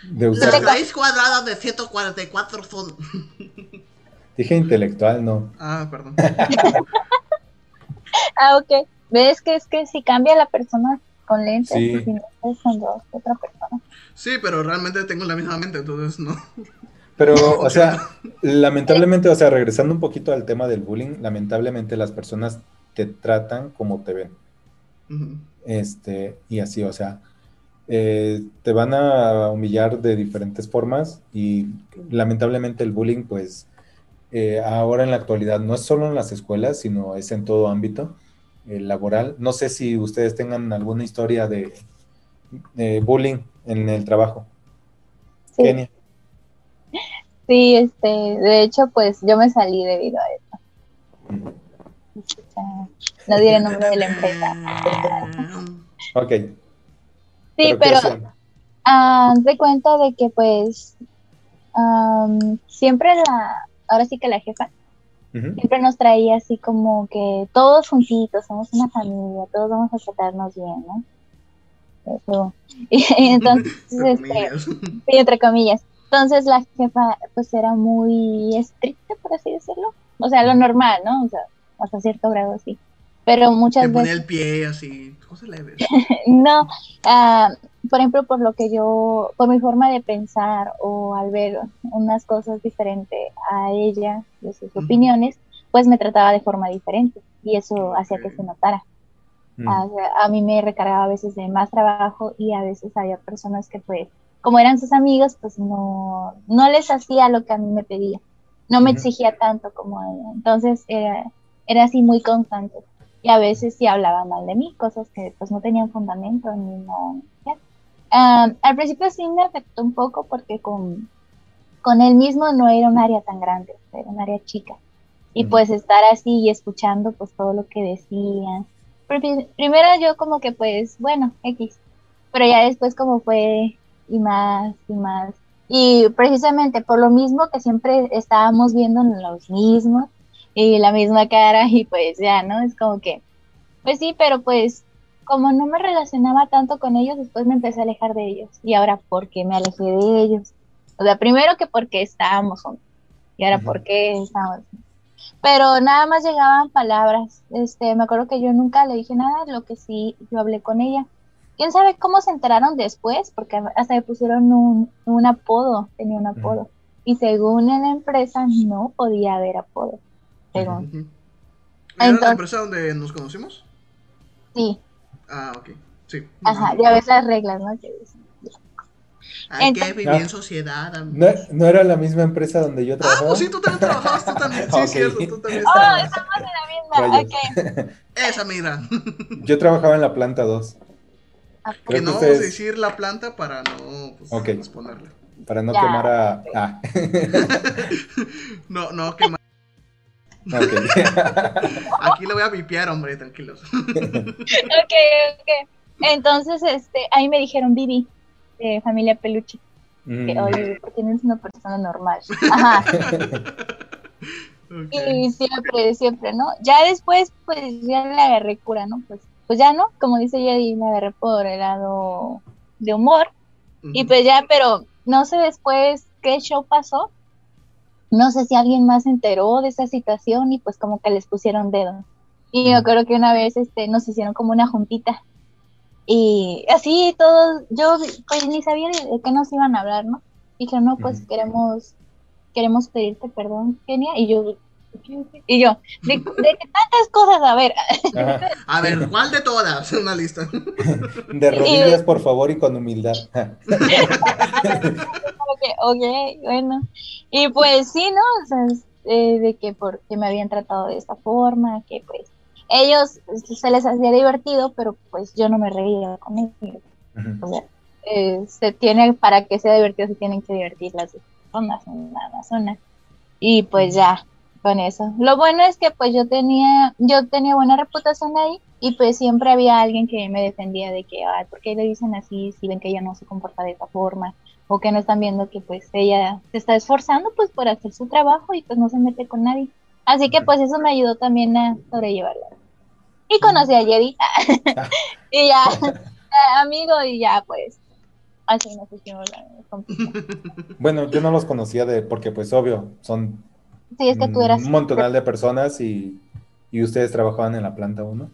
de La usar... raíz cuadrada de 144 son... Dije intelectual, no. Ah, perdón. Ah, ok. ¿Ves que es que si cambia la persona con lentes, Sí. y sin lentes son dos, otra persona? Sí, pero realmente tengo la misma mente, entonces no. Pero, o sea, lamentablemente, o sea, regresando un poquito al tema del bullying, lamentablemente las personas te tratan como te ven. Este, y así, o sea, eh, te van a humillar de diferentes formas y lamentablemente el bullying, pues, eh, ahora en la actualidad no es solo en las escuelas, sino es en todo ámbito eh, laboral. No sé si ustedes tengan alguna historia de, de bullying en el trabajo. Sí, Kenia. sí, este, de hecho, pues yo me salí debido a eso. No diré el nombre de la empresa. Ok. Sí, ¿qué pero hacían? ah, de cuenta de que pues am, siempre la, ahora sí que la jefa Siempre nos traía así como que todos juntitos, somos una familia, todos vamos a tratarnos bien, ¿no? Eso. Y entonces, Entre este, sí, entre comillas. Entonces la jefa pues era muy estricta, por así decirlo. O sea, lo normal, ¿no? O sea, hasta cierto grado sí. Pero muchas Te ponía veces el pie así, cosas leves. no, ah, por ejemplo, por lo que yo, por mi forma de pensar o al ver unas cosas diferentes a ella, de sus opiniones, pues me trataba de forma diferente y eso hacía que se notara. Mm. A, a mí me recargaba a veces de más trabajo y a veces había personas que pues, como eran sus amigos, pues no, no les hacía lo que a mí me pedía. No me exigía tanto como a ella. Entonces era, era así muy constante. Y a veces sí hablaba mal de mí, cosas que pues no tenían fundamento ni no. Ah, al principio sí me afectó un poco porque con, con él mismo no era un área tan grande, era un área chica. Y pues estar así y escuchando pues todo lo que decían. Pri- Primero yo como que pues, bueno, X. Pero ya después como fue y más y más. Y precisamente por lo mismo que siempre estábamos viendo los mismos y la misma cara y pues ya, ¿no? Es como que, pues sí, pero pues como no me relacionaba tanto con ellos, después me empecé a alejar de ellos. Y ahora, ¿por qué me alejé de ellos? O sea, primero que porque estábamos juntos. Y ahora. ¿por qué estábamos? Pero nada más llegaban palabras. Este, me acuerdo que yo nunca le dije nada, lo que sí yo hablé con ella. Quién sabe cómo se enteraron después, porque hasta me pusieron un, un apodo, tenía un apodo. Y según en la empresa no podía haber apodo. Ujú. ¿Era la Entonces- empresa donde nos conocimos? Sí, Ah, ok. Sí. ajá, ya ves las reglas, ¿no? Que. Hay que vivir en sociedad, amigo. ¿No, no era la misma empresa donde yo Ah, trabajaba? pues sí, tú también trabajabas, tú también. Sí, Ok. cierto, tú también Oh, estamos en la misma. Rayos. Ok. Esa, mira. Yo trabajaba en la planta 2, Ah, Que no que vamos a ustedes- decir la planta para no pues, para no Ya. quemar a... Ah, No, no, que Aquí lo voy a vipiar, hombre, tranquilos. Ok, ok. Entonces, este, ahí me dijeron Vivi, de familia Peluche, que Mm, oye, ¿por qué no eres una persona normal? Ajá. Y siempre, siempre, ¿no? Ya después, pues ya le agarré cura, ¿no? Pues, pues ya no, como dice Yedi, me agarré por el lado de humor. Y pues ya, pero no sé después qué show pasó. No sé si alguien más se enteró de esa situación y pues como que les pusieron dedo. Y Ujú. acuerdo que una vez este, nos hicieron como una juntita. Y así todos, yo pues ni sabía de, de qué nos iban a hablar, ¿no? Dijeron, no, pues queremos, queremos pedirte perdón, Kenia. Y yo, y yo, de, de que tantas cosas, a ver, Ajá. A ver, ¿cuál de todas? Una lista. De rodillas, por favor, y con humildad. que, ok, bueno. Y pues sí, ¿no? O sea, eh, de que porque me habían tratado de esta forma, que pues ellos se les hacía divertido, pero pues yo no me reía con ellos. Ujú. O sea, eh, se tiene, para que sea divertido, se tienen que divertir las personas en la Amazonas. Y pues ya, con eso. Lo bueno es que pues yo tenía, yo tenía buena reputación ahí y pues siempre había alguien que me defendía de que, ay, ¿por qué le dicen así si ven que ella no se comporta de esa forma? O que no están viendo que pues ella se está esforzando pues por hacer su trabajo y pues no se mete con nadie. Así que pues eso me ayudó también a sobrellevarlo. Y conocí a Jedi. y ya, amigo, y ya pues así nos hicimos. Bueno, yo no los conocía de, porque pues obvio, son Sí, es que tú eras... un montonal de personas y, y ustedes trabajaban en la planta 1.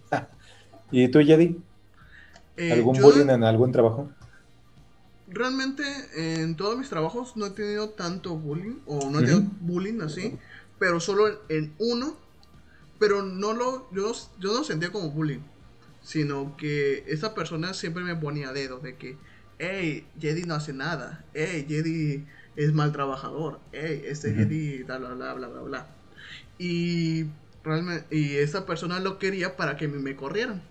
¿Y tú, Yedi? Eh, ¿Algún yo bullying en algún trabajo? Realmente en todos mis trabajos no he tenido tanto bullying, o no he tenido bullying así, pero solo en, en uno, pero no lo, yo, no- yo no sentía como bullying, sino que esa persona siempre me ponía dedos de que, hey, Jedi no hace nada, hey, Jedi es mal trabajador, hey, este. Jedi, bla, bla, bla, bla, bla, bla. Y realmente, y esa persona lo quería para que me, corrieran,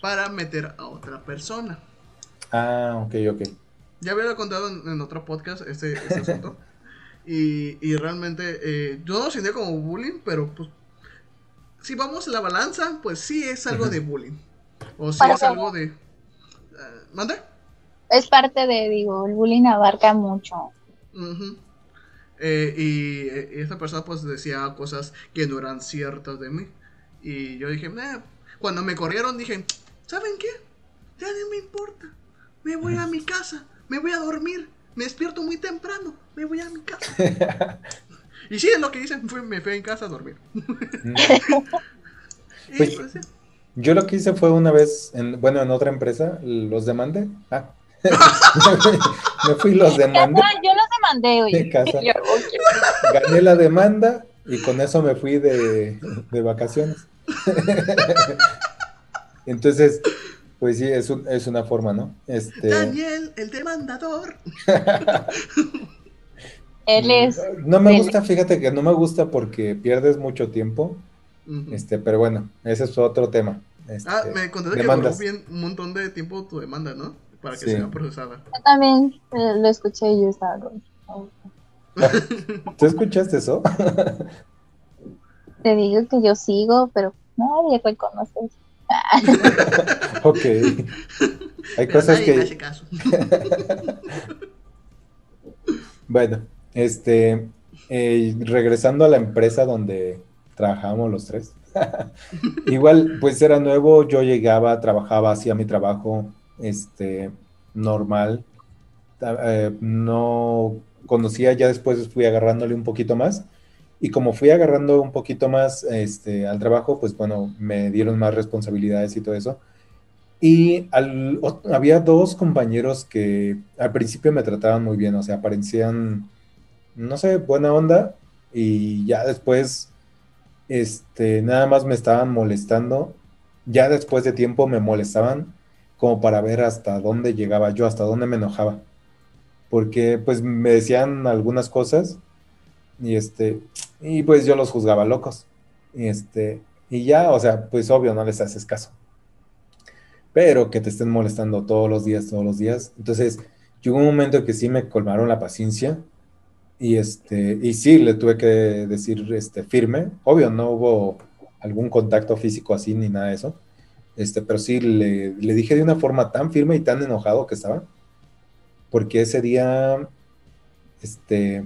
para meter a otra persona. Ah, ok, ok. Ya había contado en, en otro podcast este, este asunto. Y, y realmente eh, yo no lo sentía como bullying, pero pues si vamos a la balanza, pues sí es algo de bullying. O sí Para es algo de... eh, ¿Manda? Es parte de, digo, el bullying abarca mucho. Eh, y, eh, y esta persona pues decía cosas que no eran ciertas de mí. Y yo dije, "Nah". cuando me corrieron dije, ¿saben qué? Ya no me importa. Me voy a mi casa, me voy a dormir. Me despierto muy temprano, me voy a mi casa. y sí, es lo que fue- me fui en casa a dormir. Y, Pues- pues, sí. Yo lo que hice fue una vez, en, bueno, en otra empresa, los demandé. Ah. Me fui y los demandé. Yo los demandé, oye. De casa. Gané la demanda y con eso me fui de, de vacaciones. Entonces, pues sí, es, un- es una forma, ¿no? Este, Daniel, el demandador. Él es... no me del- gusta, fíjate que no me gusta porque pierdes mucho tiempo, este, pero bueno, ese es otro tema. Este, ah, me contaste que duró bien un montón de tiempo tu demanda, ¿no? Para que Sí. sea procesada. Yo también eh, lo escuché y yo estaba "Oh". ¿Tú escuchaste eso? Te digo que yo sigo, pero nadie reconoce. ok. Hay Pero cosas nadie me que, hace caso. Bueno, este, eh, regresando a la empresa donde trabajábamos los tres. Igual, pues era nuevo, yo llegaba, trabajaba, hacía mi trabajo, este, normal. Eh, no conocía, ya después fui agarrándole un poquito más. Y como fui agarrando un poquito más este, al trabajo, pues bueno, me dieron más responsabilidades y todo eso. Y al- o- había dos compañeros que al principio me trataban muy bien, o sea, parecían, no sé, buena onda, y ya después, este, nada más me estaban molestando, ya después de tiempo me molestaban como para ver hasta dónde llegaba yo, hasta dónde me enojaba, porque pues me decían algunas cosas, y este, y pues yo los juzgaba locos, este, y ya, o sea, pues obvio, no les haces caso pero que te estén molestando todos los días, todos los días. Entonces, llegó un momento que sí me colmaron la paciencia y este, y sí le tuve que decir este firme. Obvio, no hubo algún contacto físico así ni nada de eso. Este, pero sí le, le dije de una forma tan firme y tan enojado que estaba, porque ese día, este,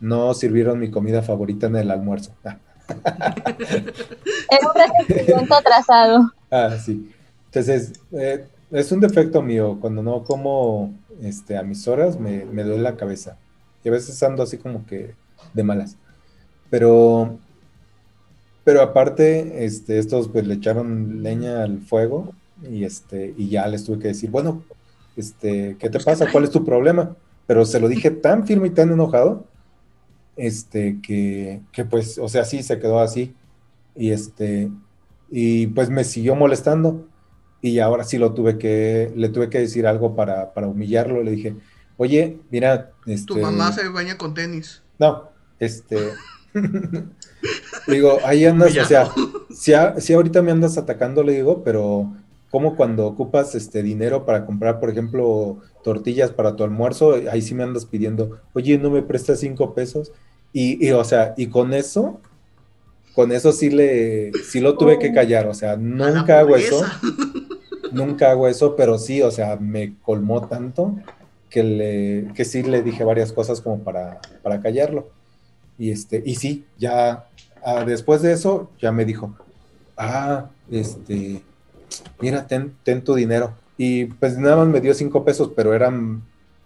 no sirvieron mi comida favorita en el almuerzo. Era un resentimiento atrasado. Ah, sí. Entonces, eh, es un defecto mío. Cuando no como este, a mis horas, me, me duele la cabeza. Y a veces ando así como que de malas. Pero, pero aparte, este, estos pues le echaron leña al fuego y, este, y ya les tuve que decir, bueno, este, ¿qué te pasa? ¿Cuál es tu problema? Pero se lo dije tan firme y tan enojado, este, que, que pues, o sea, sí, se quedó así. Y este, y pues me siguió molestando y ahora sí lo tuve que, le tuve que decir algo para, para humillarlo. Le dije, oye, mira, este... Tu mamá se baña con tenis. No, este... digo, ahí andas, o sea, si, a- si ahorita me andas atacando, le digo, pero como cuando ocupas este dinero para comprar, por ejemplo, tortillas para tu almuerzo, ahí sí me andas pidiendo, oye, ¿no me prestas cinco pesos? Y, y, o sea, y con eso, con eso sí le, sí lo tuve que callar, o sea, nunca hago eso, nunca hago eso, pero sí, o sea, me colmó tanto que le, que sí le dije varias cosas como para, para callarlo. Y este, y sí, ya ah, después de eso, ya me dijo, ah, este, mira, ten, ten tu dinero. Y pues nada más me dio cinco pesos, pero eran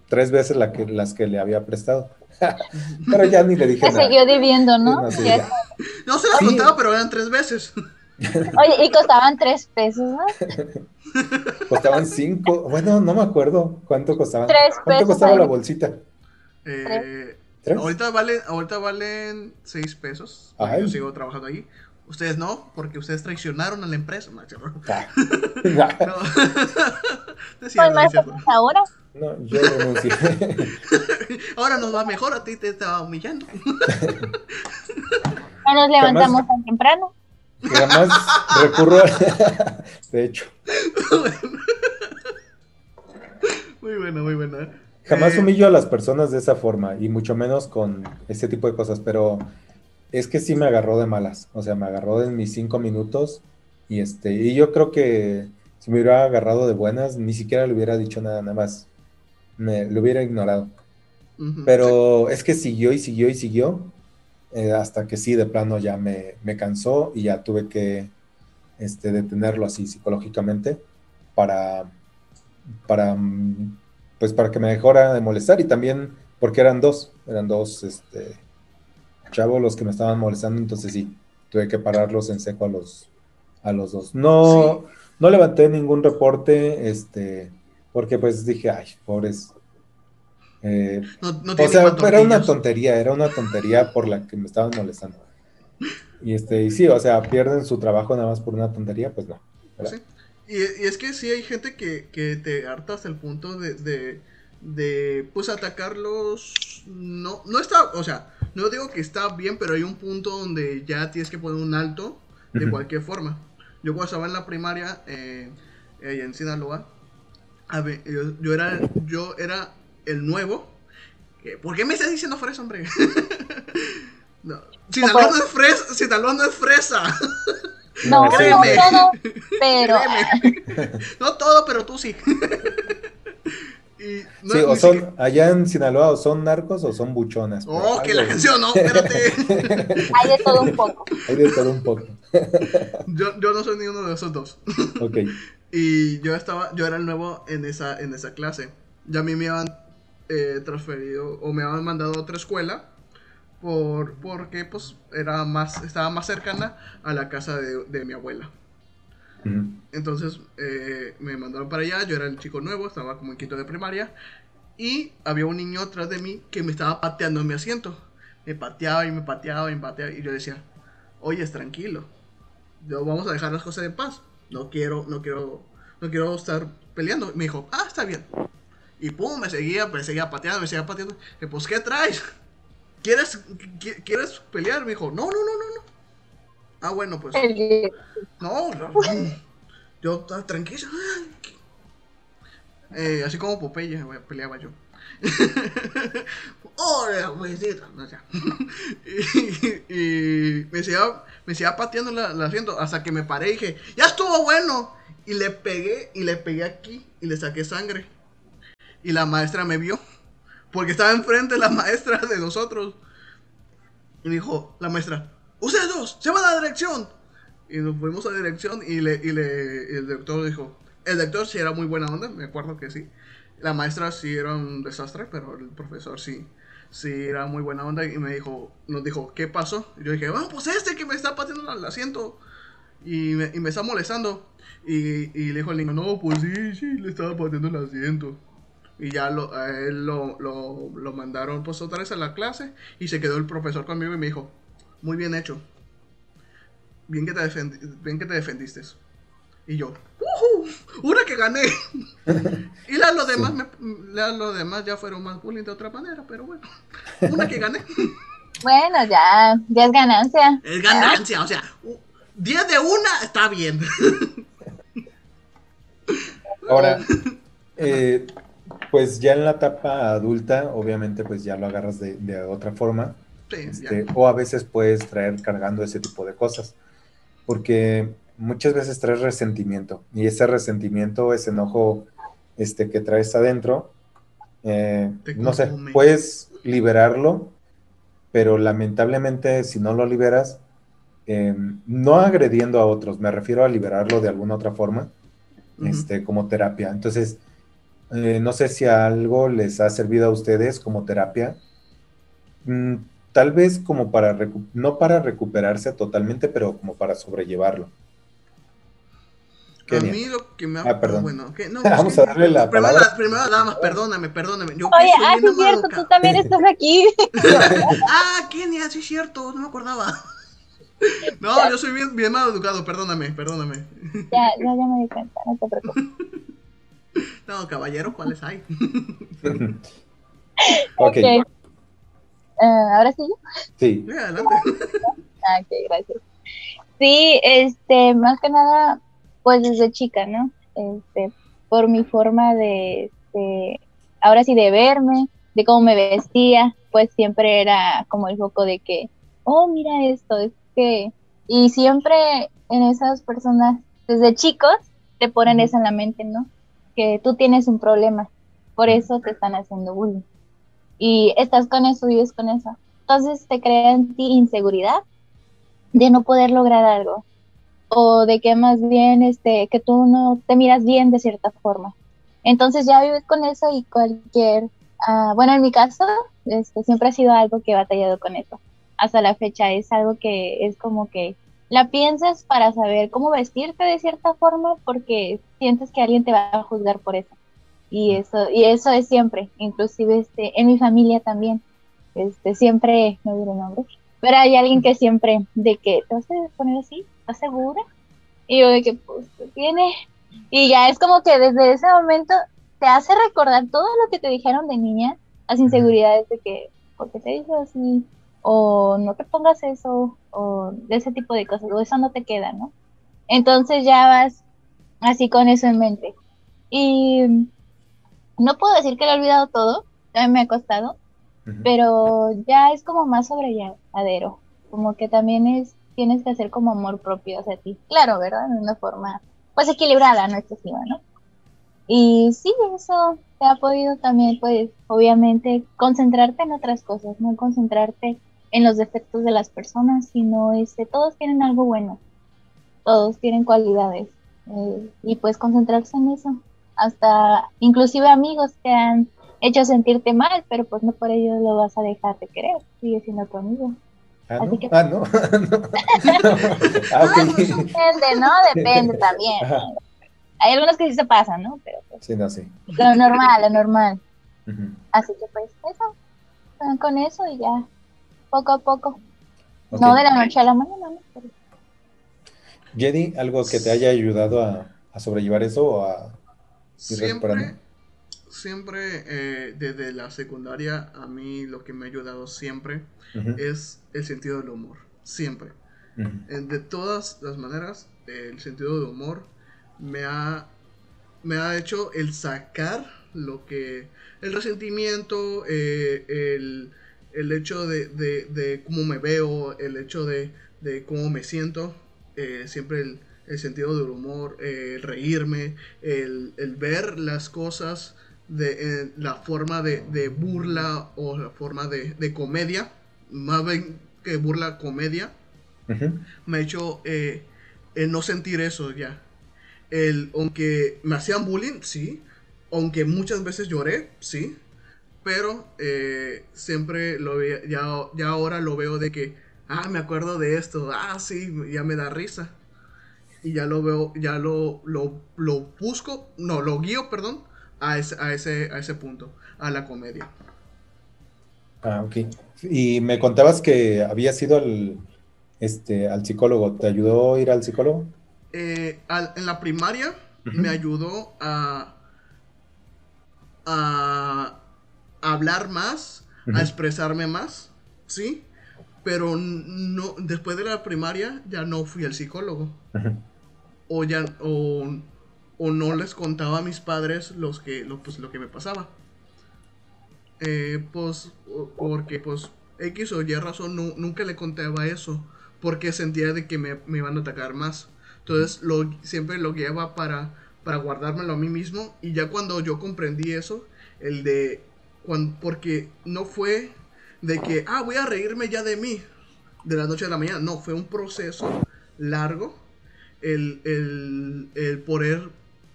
tres veces la que, las que le había prestado. pero ya ni le dije nada. siguió debiendo, ¿no? No, sí, Ya- ya. No se la Sí. contaba, pero eran tres veces. Oye, y costaban tres pesos, ¿no? Costaban cinco, bueno, no me acuerdo cuánto costaban. Tres ¿Cuánto pesos costaba ahí. la bolsita? Eh, ¿Tres? ahorita valen, ahorita valen seis pesos. Ay. Yo sigo trabajando ahí. Ustedes no, porque ustedes traicionaron a la empresa. No. Ah. No. No no ahora. No, yo renuncié. Ahora nos va mejor, a ti te estaba humillando. No nos levantamos tan temprano. Jamás recurro a... De hecho, Muy buena, muy buena. jamás Eh, humillo a las personas de esa forma y mucho menos con ese tipo de cosas, pero es que sí me agarró de malas, o sea, me agarró en mis cinco minutos y este, y yo creo que si me hubiera agarrado de buenas, ni siquiera le hubiera dicho nada, nada más, me lo hubiera ignorado. Pero es que siguió y siguió y siguió, eh, hasta que sí, de plano ya me, me cansó y ya tuve que este, detenerlo así psicológicamente para, para, pues para que me dejara de molestar y también porque eran dos, eran dos este, chavos los que me estaban molestando, entonces sí, tuve que pararlos en seco a los, a los dos. No, no levanté ningún reporte, este, porque pues dije, ay, pobres. Eh, No, no o sea, era una tontería, era una tontería por la que me estaban molestando. Y este, y sí, o sea, pierden su trabajo nada más por una tontería, pues no. Y, y es que sí hay gente que, que te harta hasta el punto de, de, de, pues atacarlos. No, no está, o sea, no digo que está bien, pero hay un punto donde ya tienes que poner un alto de cualquier forma. Yo cuando estaba en la primaria, eh, en Sinaloa, a ver, yo, yo era, yo era el nuevo. ¿Por qué me estás diciendo fresa, hombre? no. Sinaloa no es fresa, Sinaloa no es fresa. No, todo, pero Créeme. no todo, pero tú sí. Y no, Sí, o son, siquiera- allá en Sinaloa, o son narcos o son buchonas. pero Oh, que la canción, no, espérate. hay de todo un poco. Hay de todo un poco. yo, yo no soy ni uno de esos dos. Ok. Y yo estaba, yo era el nuevo en esa, en esa clase. Ya a mí me habían eh, transferido o me habían mandado a otra escuela por, porque pues era más, estaba más cercana a la casa de, de mi abuela. Entonces eh, me mandaron para allá, yo era el chico nuevo, estaba como en quinto de primaria. Y había un niño atrás de mí que me estaba pateando en mi asiento. Me pateaba y me pateaba y me pateaba. Y yo decía, oye, tranquilo. Yo, vamos a dejar las cosas en paz. No quiero, no quiero, no quiero estar peleando. Me dijo, ah, está bien. Y pum, me seguía, me seguía pateando, me seguía pateando. Y pues, ¿qué traes? ¿Quieres, qui- ¿Quieres pelear? Me dijo, no, no, no, no, no. Ah, bueno, pues. No, no. Yo estaba tranquilo. Eh, así como Popeye peleaba yo. ¡Hola, güeycito! No, y, y me seguía, me seguía pateando la asiento hasta que me paré y dije, ¡ya estuvo bueno! Y le pegué, y le pegué aquí, y le saqué sangre. Y la maestra me vio. Porque estaba enfrente la maestra de nosotros. Y me dijo la maestra, ustedes dos, se van a la dirección. Y nos fuimos a la dirección y, le, y, le, y el director dijo, el director sí era muy buena onda, me acuerdo que sí. La maestra sí era un desastre, pero el profesor sí, sí era muy buena onda y me dijo, nos dijo, ¿qué pasó? Y yo dije, bueno, pues este que me está pateando el asiento y me, y me está molestando. Y, y le dijo al niño, no, pues sí, sí, le estaba pateando el asiento. Y ya lo, a él lo, lo, lo mandaron pues otra vez a la clase y se quedó el profesor conmigo y me dijo, muy bien hecho. Bien que te, defendi- bien que te defendiste. Y yo, "Ujú, ¡Una que gané! y la, los, demás me- la- los demás ya fueron más bullying de otra manera, pero bueno, una que gané. Bueno, ya, ya es ganancia. Es ganancia, o sea, 10 de una está bien. Ahora, eh, pues ya en la etapa adulta, obviamente, pues ya lo agarras de, de otra forma. Este, o a veces puedes traer cargando ese tipo de cosas. Porque muchas veces traes resentimiento. Y ese resentimiento, ese enojo este, que traes adentro, eh, no sé, puedes liberarlo, pero lamentablemente si no lo liberas, eh, no agrediendo a otros, me refiero a liberarlo de alguna otra forma, este, como terapia. Entonces, eh, no sé si algo les ha servido a ustedes como terapia. Mm, tal vez como para, no para recuperarse totalmente, pero como para sobrellevarlo. A Kenia. mí lo que me ha... Ah, perdón. Bueno, que no, Vamos a darle la primero, palabra. la- primero nada más, perdóname, perdóname. Yo Oye, ah, sí es cierto, tú también estás aquí. Ah, Kenia, sí es cierto, no me acordaba. No, yo soy bien, bien mal educado, perdóname, perdóname. ya, ya, ya me di cuenta, no te preocupes. No, caballeros, ¿cuáles hay? ok, Ok. Eh, Ahora sí. sí. Sí, adelante. Ah, ok, gracias. Sí, este, más que nada, pues desde chica, ¿no? Este, por mi forma de, este, ahora sí de verme, de cómo me vestía, pues siempre era como el foco de que, oh, mira esto, es que, y siempre en esas personas, desde chicos, te ponen eso en la mente, ¿no? Que tú tienes un problema, por eso te están haciendo bullying. Y estás con eso, vives con eso. Entonces te crea en ti inseguridad de no poder lograr algo o de que más bien este que tú no te miras bien de cierta forma. Entonces ya vives con eso y cualquier ah, bueno en mi caso este siempre ha sido algo que he batallado con eso. Hasta la fecha es algo que es como que la piensas para saber cómo vestirte de cierta forma porque sientes que alguien te va a juzgar por eso y eso y eso es siempre inclusive este en mi familia también este siempre no diré nombres pero hay alguien que siempre, de que, ¿te vas a poner así? ¿Estás segura? Y yo de que, pues, ¿qué tiene? Y ya es como que desde ese momento te hace recordar todo lo que te dijeron de niña, las inseguridades de que, ¿por qué te dijo así? O no te pongas eso, o de ese tipo de cosas, o eso no te queda, ¿no? Entonces ya vas así con eso en mente. Y no puedo decir que lo he olvidado todo, también me ha costado, pero ya es como más sobrelladero, como que también es, tienes que hacer como amor propio hacia ti, claro, ¿verdad? De una forma, pues equilibrada, no excesiva, ¿no? Y sí, eso te ha podido también, pues, obviamente, concentrarte en otras cosas, no concentrarte en los defectos de las personas, sino este, todos tienen algo bueno, todos tienen cualidades, eh, y pues concentrarse en eso, hasta inclusive amigos te han hecho sentirte mal, pero pues no por ello lo vas a dejar de querer, sigue siendo tu amigo. Ah, no. Así que- Ah, no. No. Ah, pues depende, ¿no? Depende también. Hay algunos que sí se pasan, ¿no? Pero pues, Sí, no, sí. lo normal, lo normal. Así que pues eso, ah, con eso y ya, poco a poco. No de la noche a la mañana, ¿no? Pero- Jedi, ¿algo que te haya ayudado a, a sobrellevar eso o a Siempre, siempre, eh, desde la secundaria, a mí lo que me ha ayudado siempre es el sentido del humor. Siempre. De todas las maneras, el sentido del humor me ha, me ha hecho el sacar lo que. el resentimiento, eh, el, el hecho de, de- de cómo me veo, el hecho de, de cómo me siento. eh, siempre el, el sentido del humor, eh, el reírme, el, el ver las cosas de eh, la forma de, de burla o la forma de, de comedia. Más bien, que burla comedia, me ha hecho eh, el no sentir eso ya. El, aunque me hacían bullying, sí. Aunque muchas veces lloré, sí. Pero eh, siempre lo veía, ya, ya ahora lo veo de que, ah, me acuerdo de esto, ah, sí, ya me da risa. Y ya lo veo, ya lo, lo, lo busco, no, lo guío, perdón, a ese, a ese, a ese punto, a la comedia. Ah, ok. Y me contabas que habías ido al, este, al psicólogo. ¿Te ayudó a ir al psicólogo? Eh, al- en la primaria me ayudó a, a hablar más, a expresarme más, ¿sí? Pero no, después de la primaria ya no fui al psicólogo. Ujú. O ya, o, o no les contaba a mis padres los que, lo, pues, lo que me pasaba. Eh, pues, porque pues X o Y razón nu- nunca le contaba eso. Porque sentía de que me, me iban a atacar más. Entonces lo, siempre lo guiaba para, para guardármelo a mí mismo. Y ya cuando yo comprendí eso, el de... cuan- porque no fue de que, ah, voy a reírme ya de mí. De la noche a la mañana. No, fue un proceso largo. El, el, el poder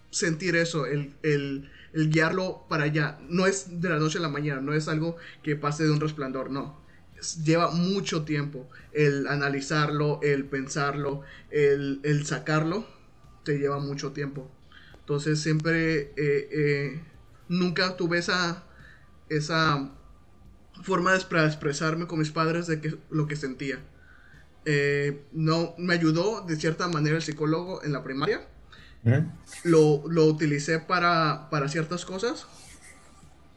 sentir eso, el, el, el guiarlo para allá. No es de la noche a la mañana, no es algo que pase de un resplandor, no. Lleva mucho tiempo el analizarlo, el pensarlo, el, el sacarlo, te lleva mucho tiempo. Entonces siempre, eh, eh, nunca tuve esa, esa forma de expre- expresarme con mis padres de que, lo que sentía. Eh, no, me ayudó de cierta manera el psicólogo en la primaria lo, lo utilicé para, para ciertas cosas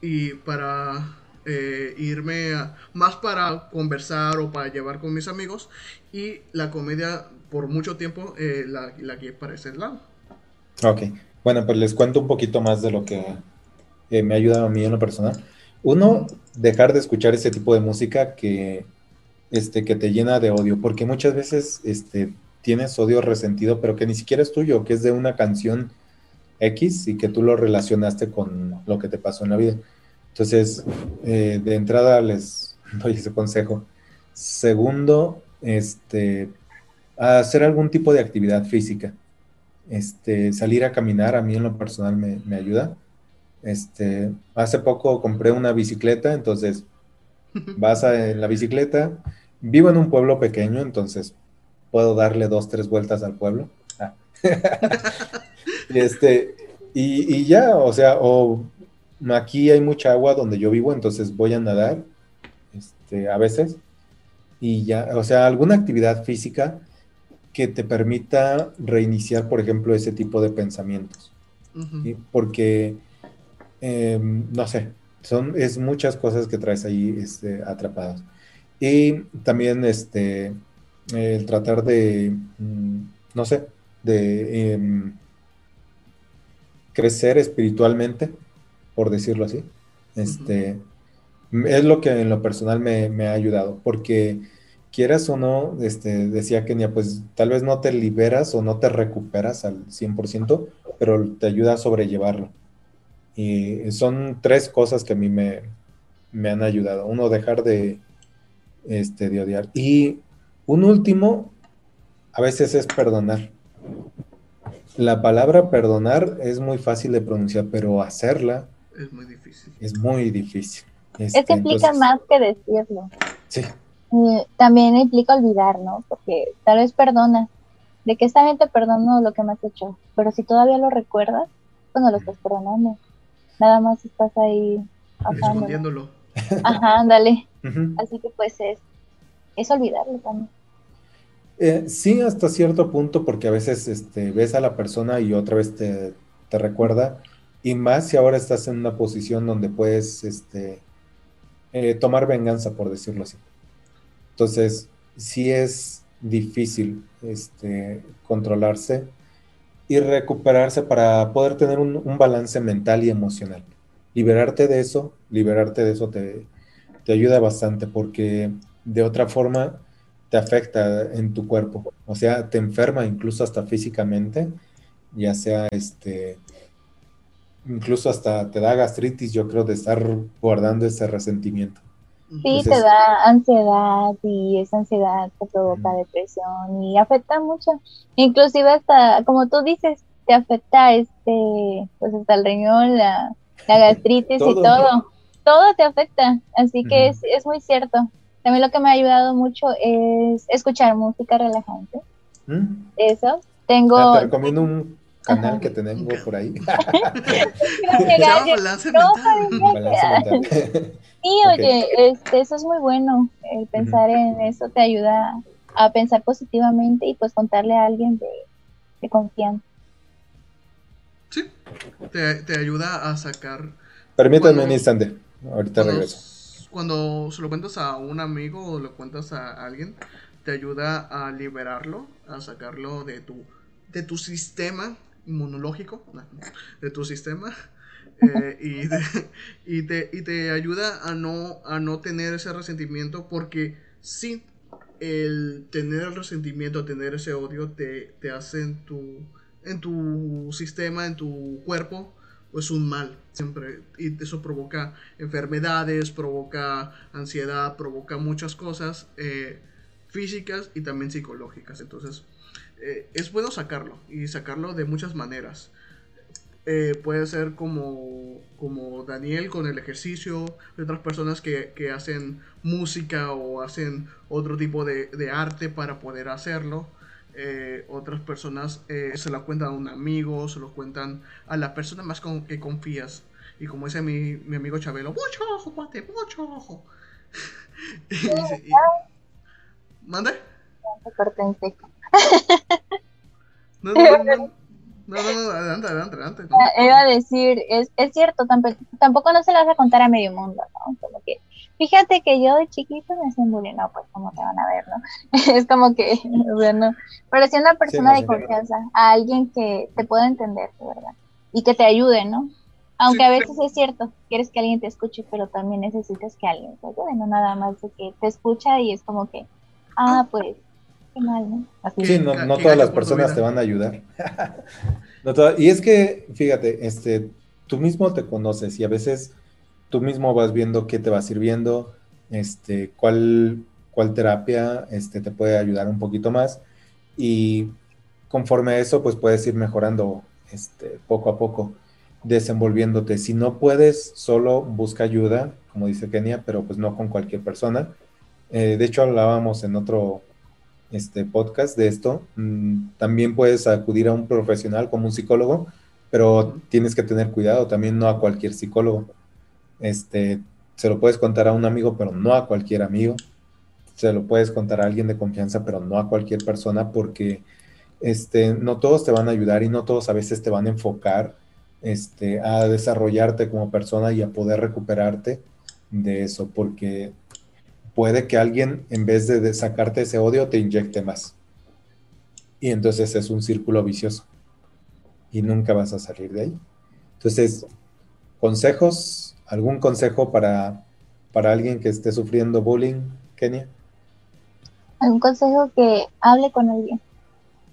y para eh, irme a- más para conversar o para llevar con mis amigos y la comedia por mucho tiempo eh, la, la guié para ese lado. Ok. Bueno, pues les cuento un poquito más de lo que me ha ayudado a mí en lo personal. Uno, dejar de escuchar ese tipo de música que, este, que te llena de odio, porque muchas veces este, tienes odio resentido, pero que ni siquiera es tuyo, que es de una canción X y que tú lo relacionaste con lo que te pasó en la vida. Entonces, eh, de entrada les doy ese consejo. Segundo, este, hacer algún tipo de actividad física. Este, salir a caminar a mí en lo personal me, me ayuda. Este, hace poco compré una bicicleta, entonces vas a- en la bicicleta. Vivo en un pueblo pequeño, entonces puedo darle dos, tres vueltas al pueblo. Ah. Y este, y, y ya, o sea, o aquí hay mucha agua donde yo vivo, entonces voy a nadar, este, a veces, y ya, o sea, alguna actividad física que te permita reiniciar, por ejemplo, ese tipo de pensamientos. Porque, eh, no sé, son, es muchas cosas que traes ahí este, atrapadas. Y también este, el tratar de, mm, no sé, de em, crecer espiritualmente, por decirlo así. Este, Es lo que en lo personal me, me ha ayudado, porque quieras o no, este, decía Kenia, pues tal vez no te liberas o no te recuperas al 100%, pero te ayuda a sobrellevarlo. Y son tres cosas que a mí me, me han ayudado. Uno, dejar de, este, de odiar. Y un último, a veces es perdonar. La palabra perdonar es muy fácil de pronunciar, pero hacerla Es muy difícil. es muy difícil. Es Este, que implica entonces, más que decirlo. Sí, también implica olvidar, ¿no? Porque tal vez perdonas. De que está bien te perdono lo que me has hecho. Pero si todavía lo recuerdas, pues no lo estás perdonando. Nada más estás ahí. Escondiéndolo. Ajá, ándale. Así que pues es, es olvidarlo también. Eh, sí, hasta cierto punto, porque a veces este, ves a la persona y otra vez te, te recuerda, y más si ahora estás en una posición donde puedes este, eh, tomar venganza, por decirlo así. Entonces, sí es difícil este, controlarse y recuperarse para poder tener un, un balance mental y emocional. Liberarte de eso, liberarte de eso te, te ayuda bastante porque de otra forma te afecta en tu cuerpo, o sea, te enferma incluso hasta físicamente, ya sea este, incluso hasta te da gastritis, yo creo, de estar guardando ese resentimiento. Sí, te da ansiedad y esa ansiedad te provoca depresión y afecta mucho. Inclusive hasta, como tú dices, te afecta este, pues hasta el riñón, la, la gastritis y todo. Todo te afecta, así que es, es muy cierto. También lo que me ha ayudado mucho es escuchar música relajante. ¿Mm? Eso. Tengo... Ah, te recomiendo un canal que tenemos por ahí. Sí, oye, este, eso es muy bueno. El pensar en eso te ayuda a pensar positivamente y pues contarle a alguien de, de confianza. Sí, te, te, ayuda a sacar. Permítanme un instante, ahorita regreso. Cuando se lo cuentas a un amigo o lo cuentas a alguien, te ayuda a liberarlo, a sacarlo de tu, de tu sistema inmunológico, de tu sistema eh, y, te, y, te, ayuda a no, a no tener ese resentimiento porque sí, el tener el resentimiento, tener ese odio te, te hace en tu, en tu sistema, en tu cuerpo, pues un mal siempre y eso provoca enfermedades, provoca ansiedad, provoca muchas cosas eh, físicas y también psicológicas. Entonces eh, es bueno sacarlo y sacarlo de muchas maneras. Eh, puede ser como, como Daniel con el ejercicio, de otras personas que, hacen música o hacen otro tipo de, arte para poder hacerlo. Eh, otras personas eh, se lo cuentan a un amigo, se lo cuentan a la persona más con que confías. Y como dice mi, mi amigo Chabelo, mucho ojo, cuate, mucho ojo. ¿Mande? No, no, no, no, no, no, adelante, adelante, adelante. Ah, iba a decir, es, es cierto, tampoco, no se lo vas a contar a medio mundo, ¿no? Como que, fíjate que yo de chiquito me hacen bullying, no, pues como te van a ver, ¿no? es como que, bueno, pero si una persona de confianza, a alguien que te pueda entender, ¿verdad? Y que te ayude, ¿no? Aunque a veces es cierto, quieres que alguien te escuche, pero también necesitas que alguien te ayude, no nada más de que te escucha y es como que, ah, pues sí, no, todas las personas te van a ayudar. y es que, fíjate, este, tú mismo te conoces y a veces tú mismo vas viendo qué te va sirviendo, este, cuál, cuál terapia este, te puede ayudar un poquito más y conforme a eso, pues puedes ir mejorando este, poco a poco, desenvolviéndote. Si no puedes, solo busca ayuda, como dice Kenia, pero pues no con cualquier persona. Eh, de hecho, hablábamos en otro este podcast de esto, mm, también puedes acudir a un profesional como un psicólogo, pero tienes que tener cuidado también no a cualquier psicólogo. Este, se lo puedes contar a un amigo, pero no a cualquier amigo. Se lo puedes contar a alguien de confianza, pero no a cualquier persona porque este, no todos te van a ayudar y no todos a veces te van a enfocar este, a desarrollarte como persona y a poder recuperarte de eso, porque puede que alguien, en vez de sacarte ese odio, te inyecte más. Y entonces es un círculo vicioso. Y nunca vas a salir de ahí. Entonces, consejos, algún consejo para, para alguien que esté sufriendo bullying, Kenia? Un consejo que hable con alguien.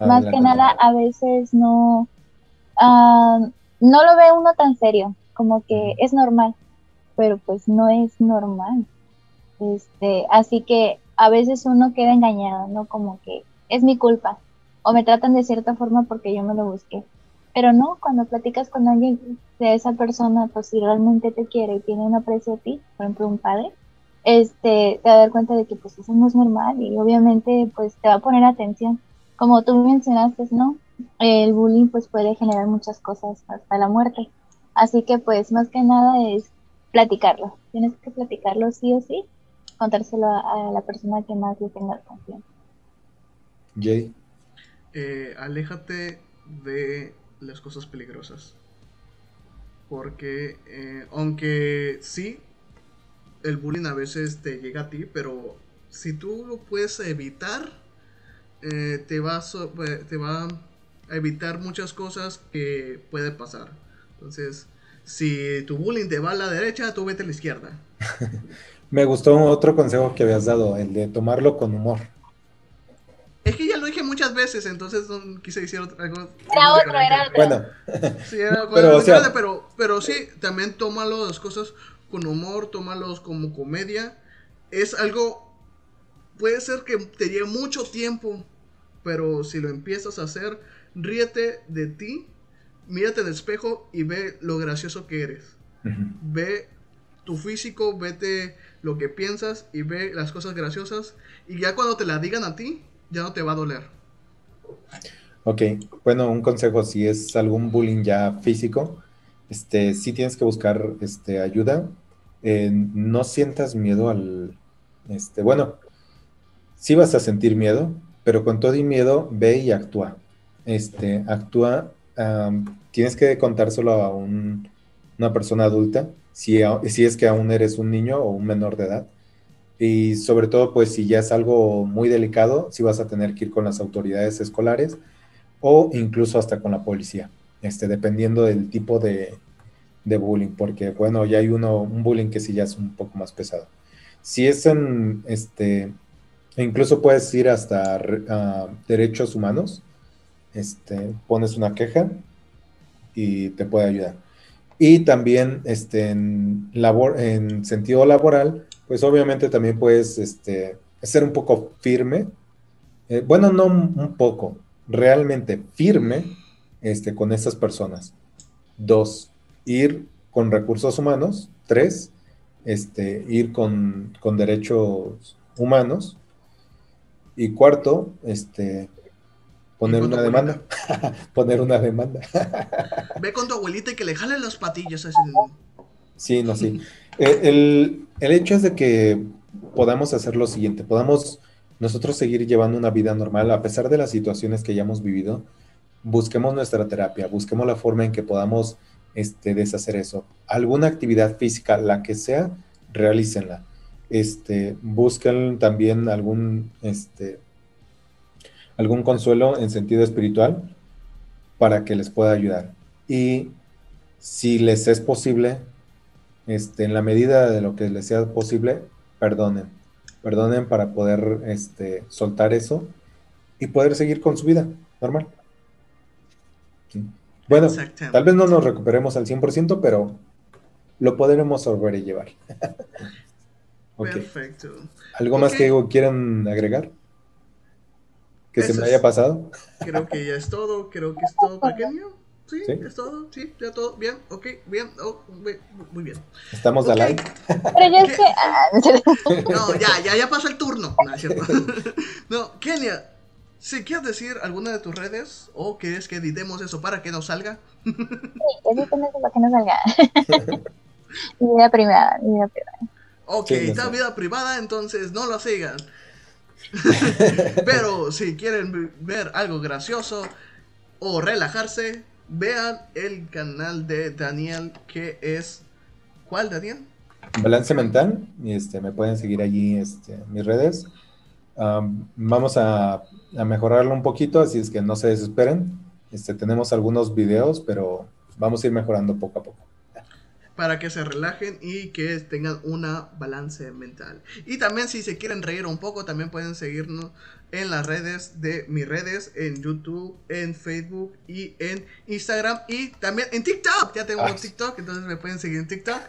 Más que nada, a veces no, ah, no lo ve uno tan serio, como que es normal, pero pues no es normal. Este, así que a veces uno queda engañado, ¿no? Como que es mi culpa o me tratan de cierta forma porque yo me lo busqué. Pero no, cuando platicas con alguien de esa persona, pues si realmente te quiere y tiene un aprecio a ti, por ejemplo un padre, este, te va a dar cuenta de que pues eso no es normal y obviamente pues te va a poner atención. Como tú mencionaste, ¿no? El bullying pues puede generar muchas cosas hasta la muerte. Así que pues más que nada es platicarlo. Tienes que platicarlo sí o sí contárselo a, la persona que más le tenga confianza. Jay. Eh, aléjate de las cosas peligrosas. Porque eh, aunque sí, el bullying a veces te llega a ti, pero si tú lo puedes evitar, eh, te, va a, te va a evitar muchas cosas que pueden pasar. Entonces, si tu bullying te va a la derecha, tú vete a la izquierda. Me gustó otro consejo que habías dado, el de tomarlo con humor. Es que ya muchas veces, entonces no quise decir otra cosa. Era otro, era otro. Bueno. Sí, era pero, pero, pero, sí, también tómalo las cosas con humor, tómalos como comedia es algo, puede ser que te lleve mucho tiempo, pero si lo empiezas a hacer, ríete de ti, mírate en el espejo y ve lo gracioso que eres. Ve tu físico, vete lo que piensas y ve las cosas graciosas y ya cuando te la digan a ti, ya no te va a doler. Ok, bueno, un consejo, si es algún bullying ya físico, este, sí tienes que buscar este, ayuda. Eh, no sientas miedo al, este, bueno, sí vas a sentir miedo, pero con todo y miedo, ve y actúa. Este, actúa, tienes que contárselo a una persona adulta, si es que aún eres un niño o un menor de edad. Y sobre todo, pues si ya es algo muy delicado, si vas a tener que ir con las autoridades escolares o incluso hasta con la policía, este, dependiendo del tipo de, de bullying, porque bueno, ya hay uno, un bullying que sí ya es un poco más pesado. Si es en, este, incluso puedes ir hasta derechos humanos, este, pones una queja y te puede ayudar. Y también este, en, labor, en sentido laboral, pues obviamente también puedes este, ser un poco firme. Eh, bueno, no un poco, realmente firme este, con esas personas. Dos, ir con recursos humanos. Tres, este, ir con, derechos humanos. Y cuarto, este, poner una demanda. poner una demanda. Ve con tu abuelita y que le jalen los patillos. Así. Sí, no, sí. Eh, el, el, hecho es de que podamos hacer lo siguiente, podamos nosotros seguir llevando una vida normal a pesar de las situaciones que ya hemos vivido. Busquemos nuestra terapia, busquemos la forma en que podamos este, deshacer eso. Alguna actividad física, la que sea, realícenla. Este, busquen también algún, este, algún consuelo en sentido espiritual para que les pueda ayudar. Y si les es posible, este, en la medida de lo que les sea posible, perdonen. Perdonen para poder este, soltar eso y poder seguir con su vida normal. Bueno, tal vez no nos recuperemos al 100%, pero lo podremos llevar. Perfecto. ¿Algo más que quieran agregar? ¿Que se me haya pasado? Creo que ya es todo, creo que es todo pequeño. Sí, es todo, sí, ya todo, bien, ok, bien, oh, muy bien. Estamos okay. al Pero yo es que... No, ya, ya, ya pasó el turno. No, es cierto. no, Kenia, si quieres decir alguna de tus redes o quieres que editemos eso para que no salga. sí, editemos eso para que no salga. mi vida privada, mi vida privada. Ok, está vida privada, entonces no lo sigan. Pero si quieren ver algo gracioso o relajarse, vean el canal de Daniel que es... ¿Cuál, Daniel? Balance Mental. Y este, me pueden seguir allí este, mis redes vamos a, mejorarlo un poquito, así es que no se desesperen. Este, tenemos algunos videos, pero vamos a ir mejorando poco a poco. Para que se relajen y que tengan una balance mental. Y también si se quieren reír un poco, también pueden seguirnos en las redes de mis redes, en YouTube, en Facebook y en Instagram y también en TikTok. Ya tengo un TikTok, entonces me pueden seguir en TikTok.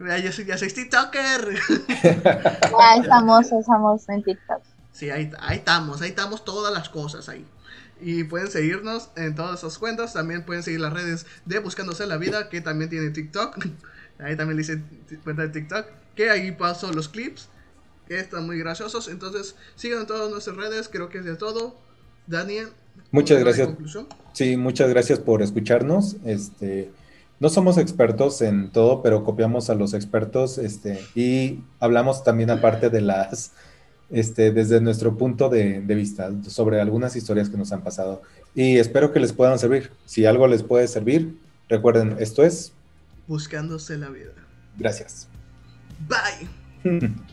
Ya soy, ya soy TikToker. Ya estamos, estamos en TikTok. Sí, ahí, ahí estamos, ahí estamos todas las cosas ahí. Y pueden seguirnos en todas esas cuentas. También pueden seguir las redes de Buscándose la Vida, que también tiene TikTok. Ahí también le hice cuenta de TikTok. Que ahí paso los clips, que están muy graciosos. Entonces, sigan en todas nuestras redes. Creo que es de todo. Daniel. Muchas gracias. Sí, muchas gracias por escucharnos. Este no somos expertos en todo, pero copiamos a los expertos este, y hablamos también aparte de las, este, desde nuestro punto de, de, vista sobre algunas historias que nos han pasado. Y espero que les puedan servir. Si algo les puede servir, recuerden, esto es... Buscándose la vida. Gracias. Bye.